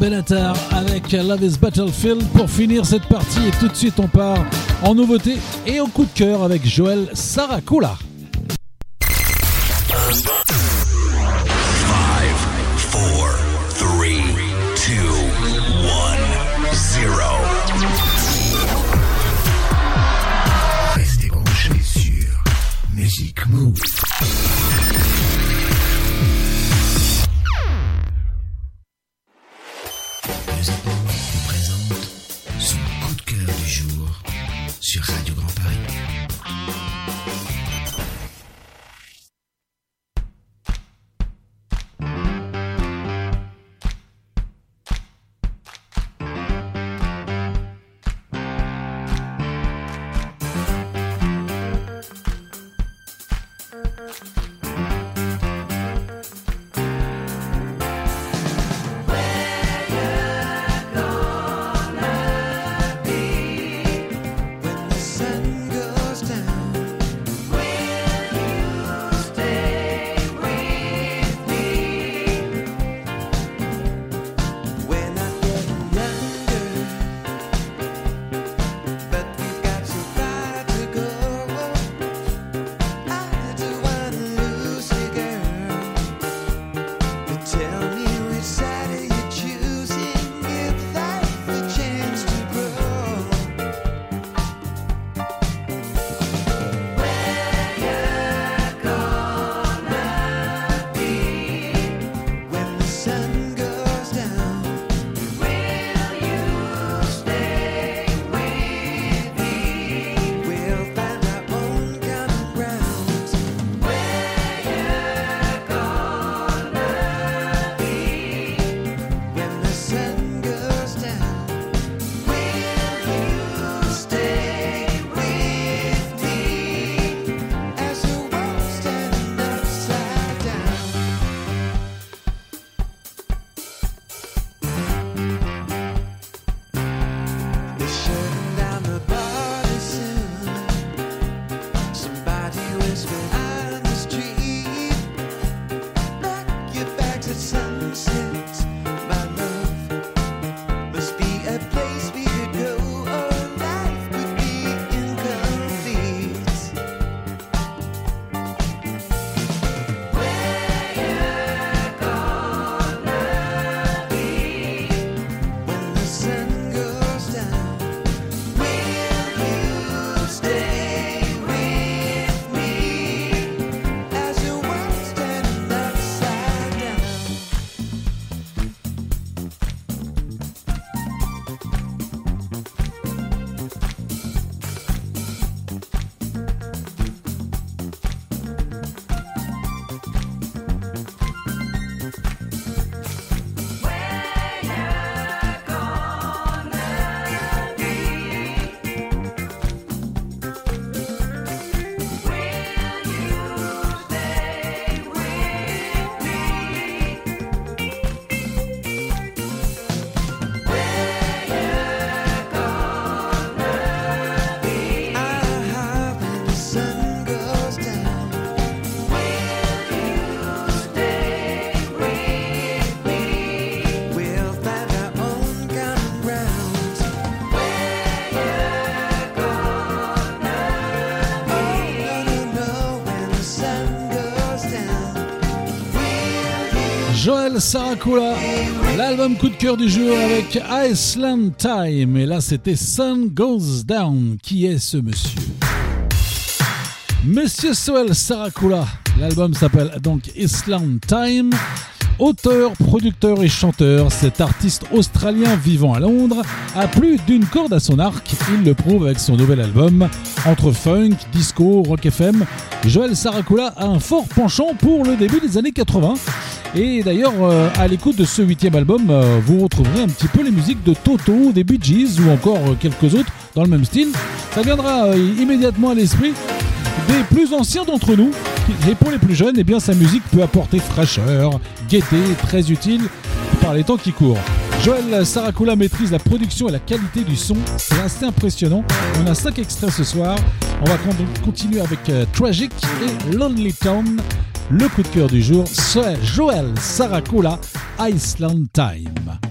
Benatar avec Love is Battlefield pour finir cette partie et tout de suite on part en nouveauté et au coup de cœur avec Joël Saracula. Joël Saracula, l'album coup de cœur du jour avec Iceland Time. Et là, c'était Sun Goes Down. Qui est ce monsieur? Monsieur Joël Saracula. L'album s'appelle donc Island Time. Auteur, producteur et chanteur, cet artiste australien vivant à Londres a plus d'une corde à son arc. Il le prouve avec son nouvel album. Entre funk, disco, rock FM, Joël Saracula a un fort penchant pour le début des années 80. Et d'ailleurs, euh, à l'écoute de ce huitième album, euh, vous retrouverez un petit peu les musiques de Toto, des Bee Gees ou encore euh, quelques autres dans le même style. Ça viendra immédiatement à l'esprit des plus anciens d'entre nous. Et pour les plus jeunes, eh bien, sa musique peut apporter fraîcheur, gaieté, très utile par les temps qui courent. Joël Saracula maîtrise la production et la qualité du son, c'est assez impressionnant. On a 5 extraits ce soir. On va con- continuer avec Tragic et Lonely Town. Le coup de cœur du jour, c'est Joël Saracula, Iceland Time.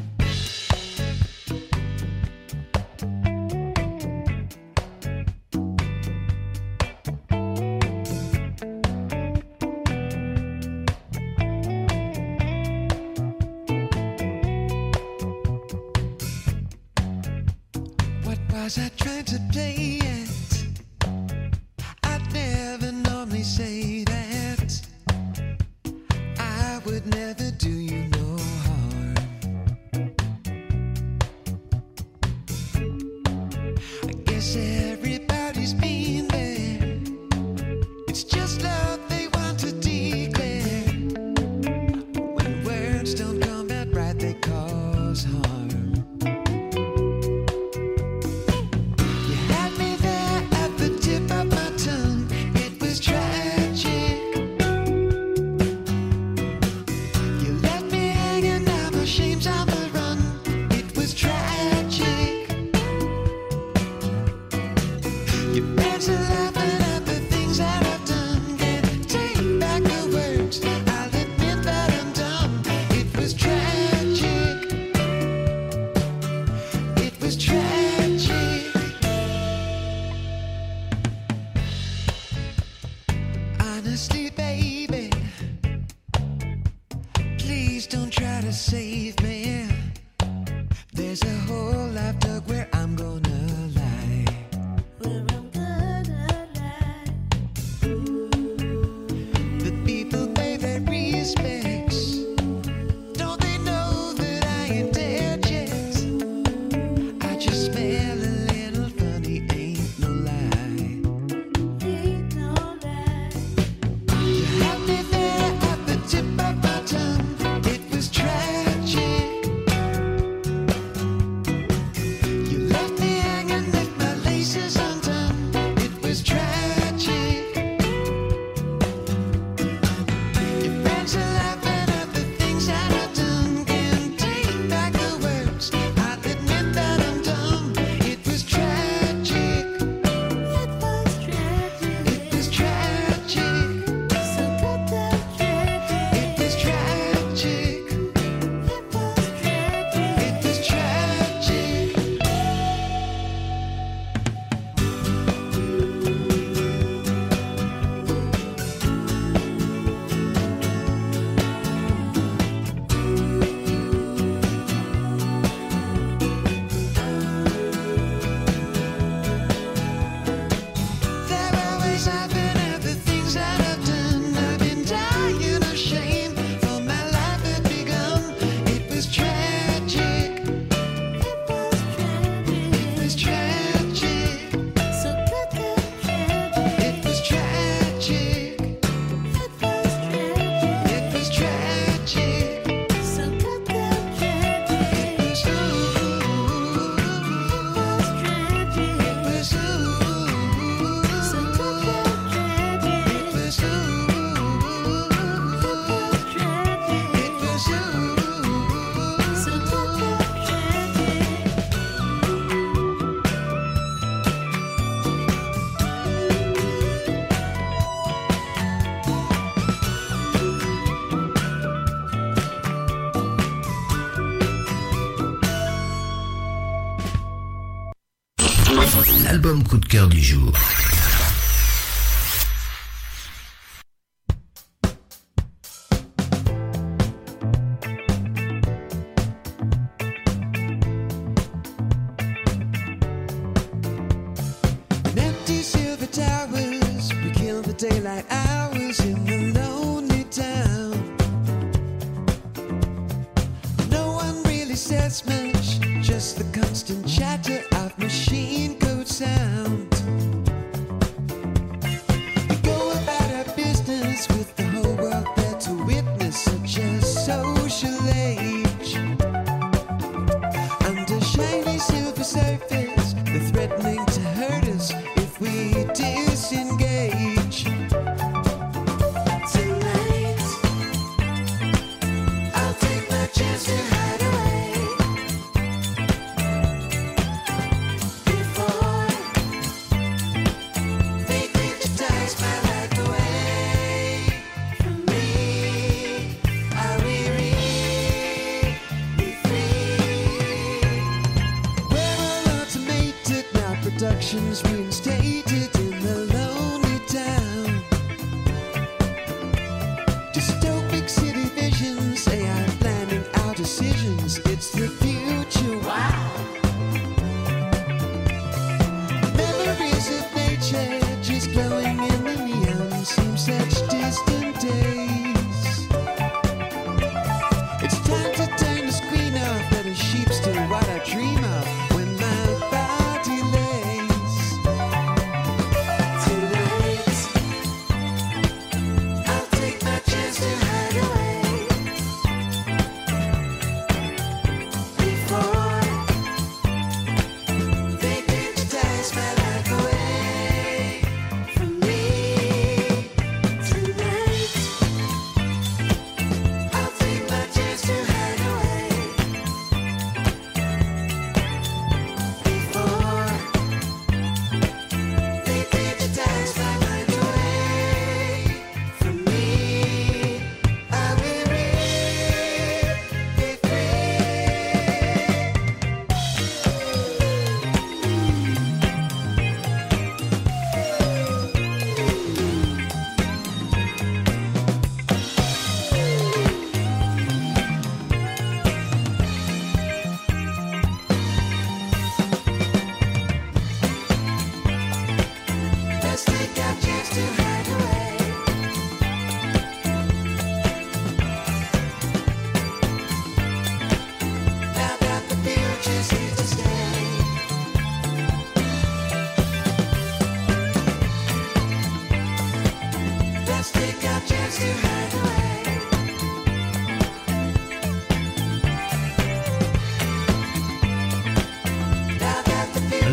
Cœur du jour.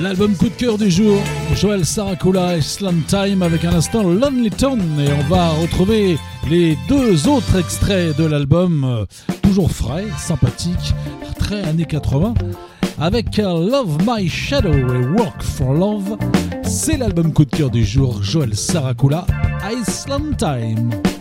L'album coup de cœur du jour, Joël Saracula et Slam Time avec un instant Lonely Town et on va retrouver les deux autres extraits de l'album, euh, toujours frais, sympathique, très années 80, avec euh, Love My Shadow et Work for Love. C'est l'album coup de cœur du jour, Joël Saracula, Iceland Time.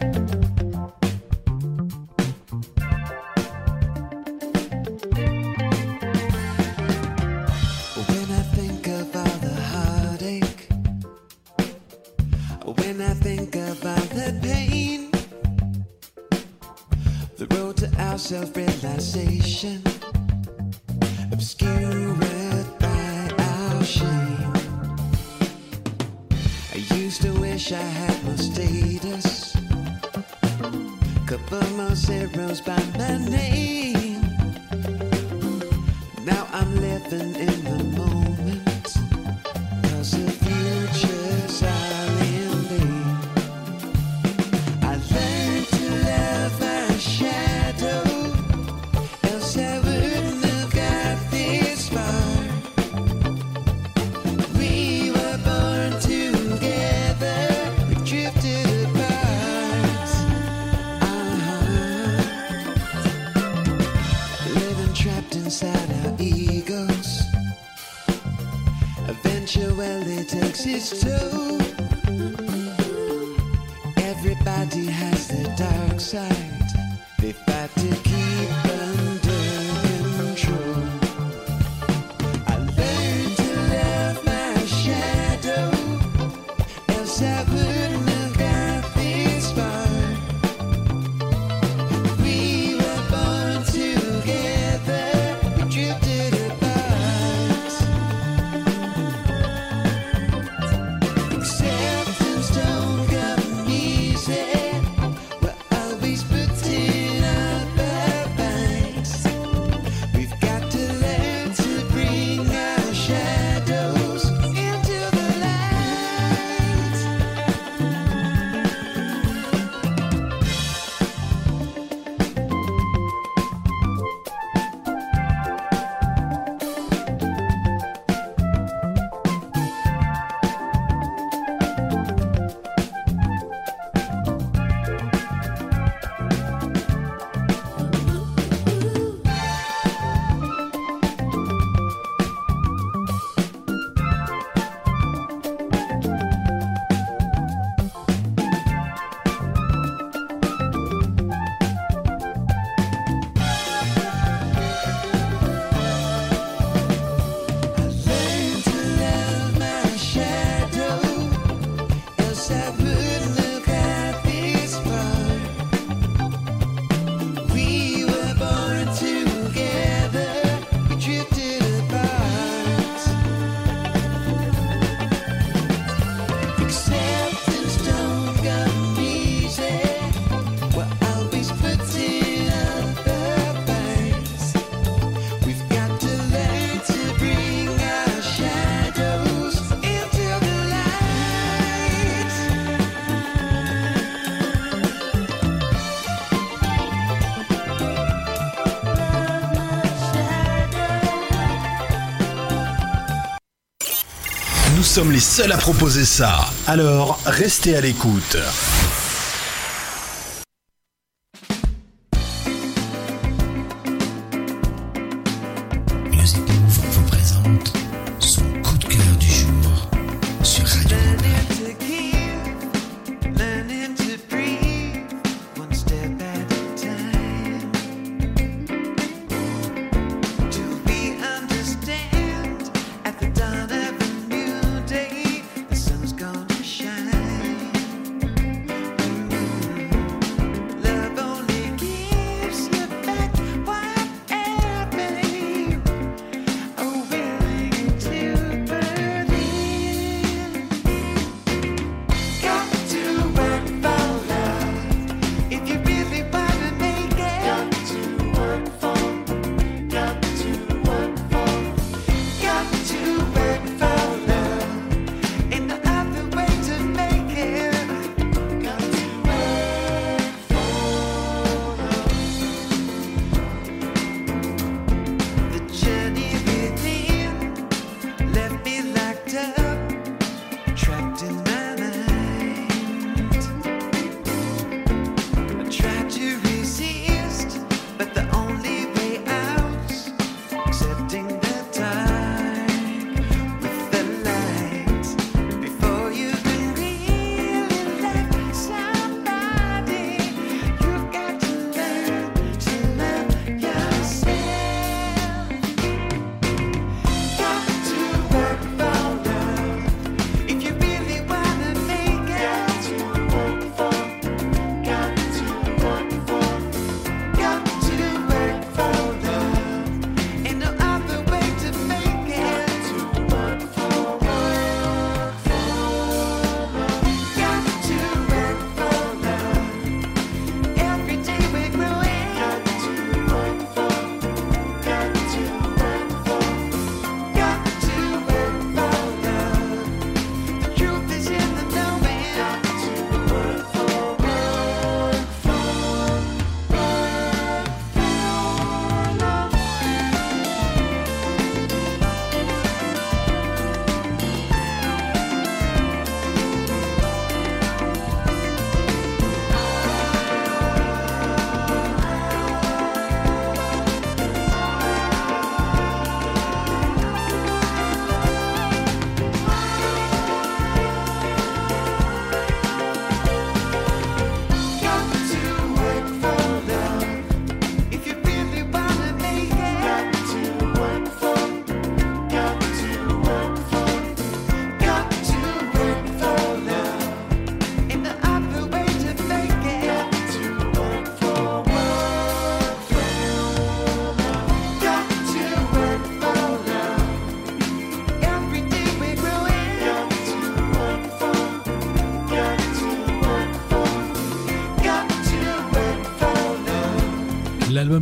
Nous sommes les seuls à proposer ça. Alors, restez à l'écoute.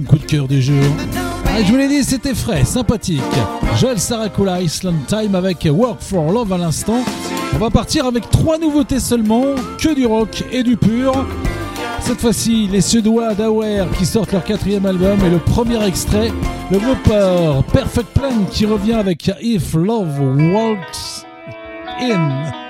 coup de cœur du jour. Ah, je vous l'ai dit, c'était frais, sympathique. Joel Sarakula, Island Time avec Work for Love à l'instant. On va partir avec trois nouveautés seulement, que du rock et du pur. Cette fois-ci, les Suédois d'Aware qui sortent leur quatrième album et le premier extrait, le groupe euh, Perfect Plan qui revient avec If Love Walks In.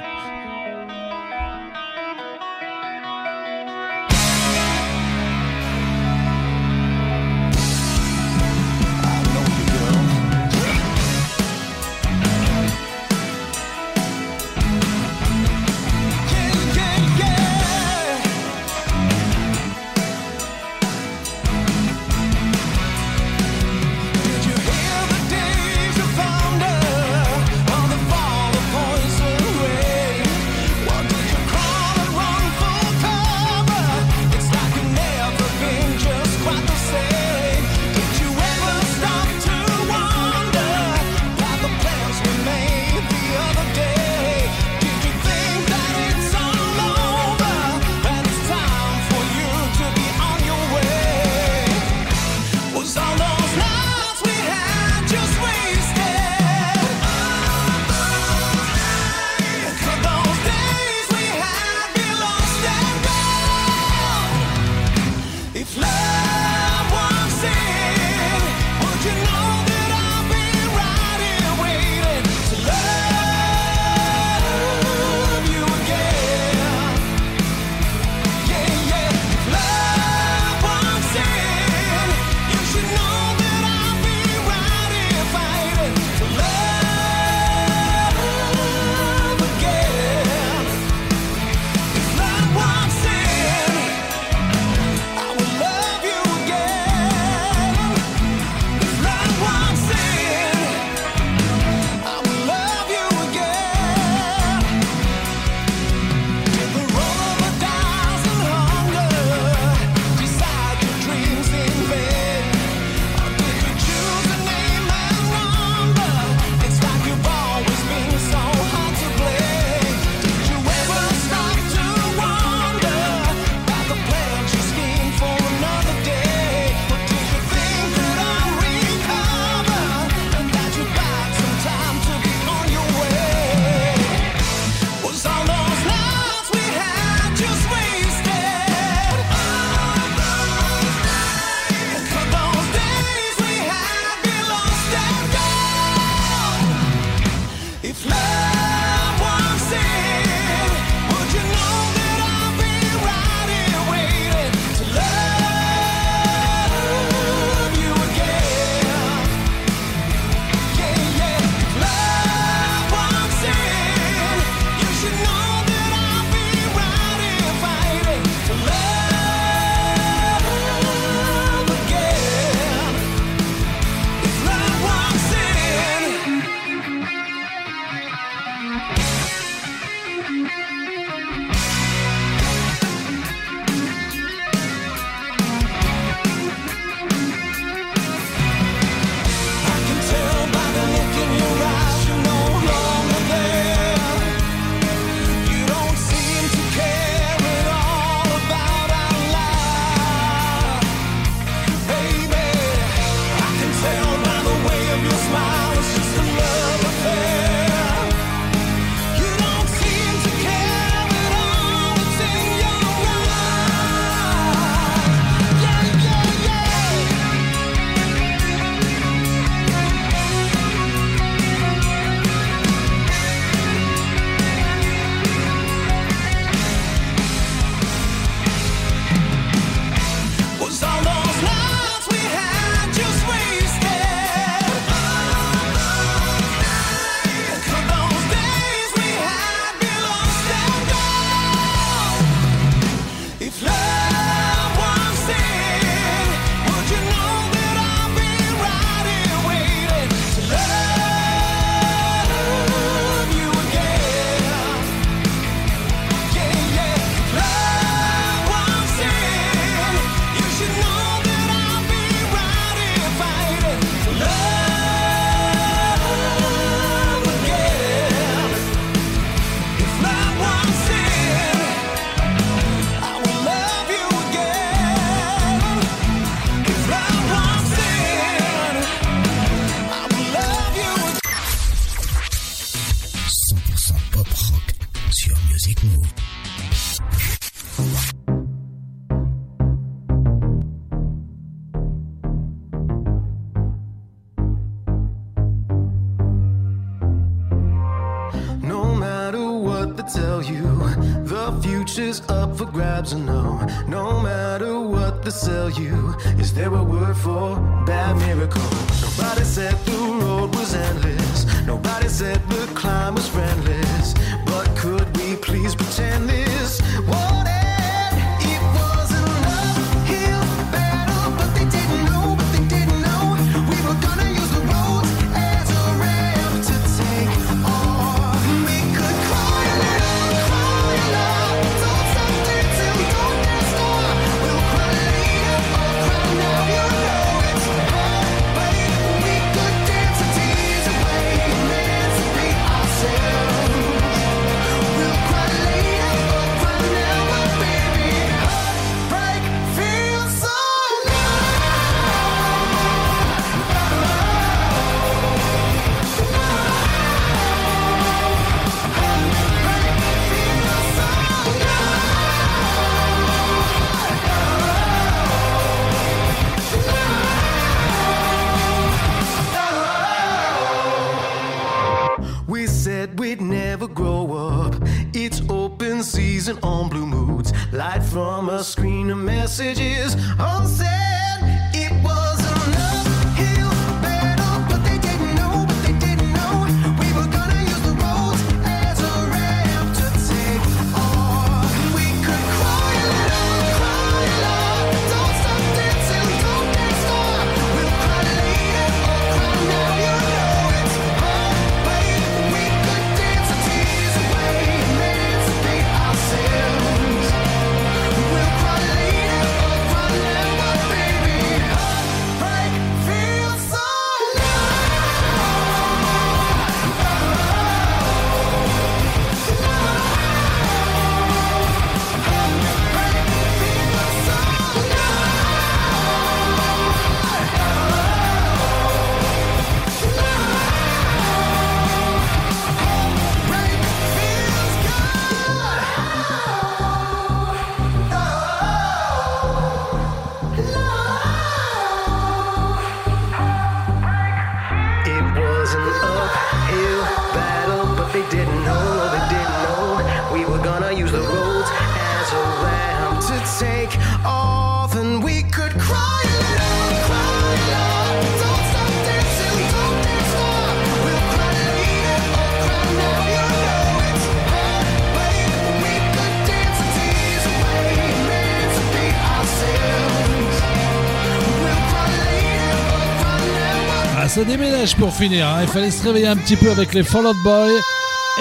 Ça déménage pour finir. hein. Il fallait se réveiller un petit peu avec les Fall Out Boy.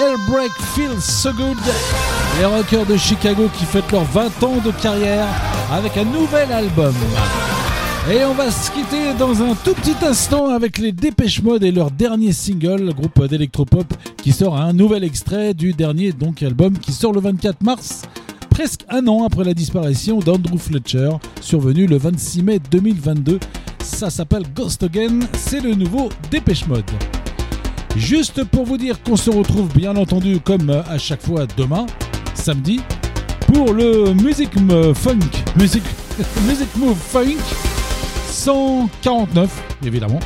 Hellbreak Feels So Good. Les rockers de Chicago qui fêtent leurs 20 ans de carrière avec un nouvel album. Et on va se quitter dans un tout petit instant avec les Dépêche Mode et leur dernier single, le groupe d'électropop qui sort un nouvel extrait du dernier donc album qui sort le 24 mars, presque un an après la disparition d'Andrew Fletcher, survenu le 26 mai 2022. Ça s'appelle Ghost Again, c'est le nouveau Dépêche Mode. Juste pour vous dire qu'on se retrouve bien entendu comme à chaque fois demain, samedi, pour le Music Funk, Music, Music Move Funk 149 évidemment,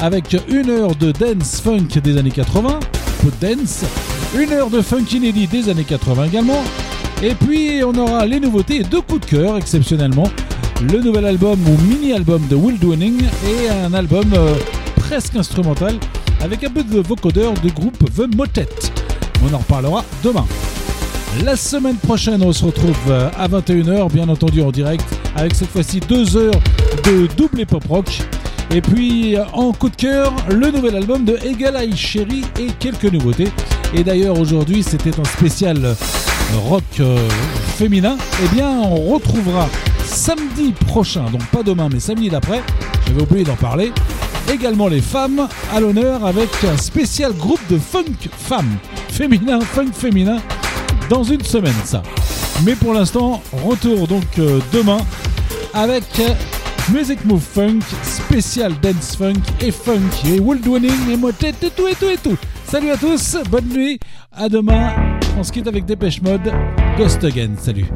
avec une heure de dance funk des années 80, peu de dance, une heure de funk inédit des années 80 également, et puis on aura les nouveautés et deux coups de cœur exceptionnellement, le nouvel album ou mini-album de Will Downing et un album euh, presque instrumental avec un peu de vocodeur du groupe The Motet. On en reparlera demain. La semaine prochaine, on se retrouve euh, à 21h, bien entendu en direct, avec cette fois-ci deux heures de double pop rock. Et puis euh, en coup de cœur, le nouvel album de Eye Cherry et quelques nouveautés. Et d'ailleurs aujourd'hui, c'était un spécial rock féminin. Eh bien, on retrouvera samedi prochain, donc pas demain, mais samedi d'après. J'avais oublié d'en parler. Également les femmes à l'honneur avec un spécial groupe de funk femmes, féminin, funk féminin, dans une semaine ça. Mais pour l'instant, retour donc euh, demain avec euh, Music Move Funk, spécial dance funk et funk et Will Winning et motet et tout et tout et tout. Salut à tous, bonne nuit, à demain. On se quitte avec Dépêche Mode. Ghost Again, salut.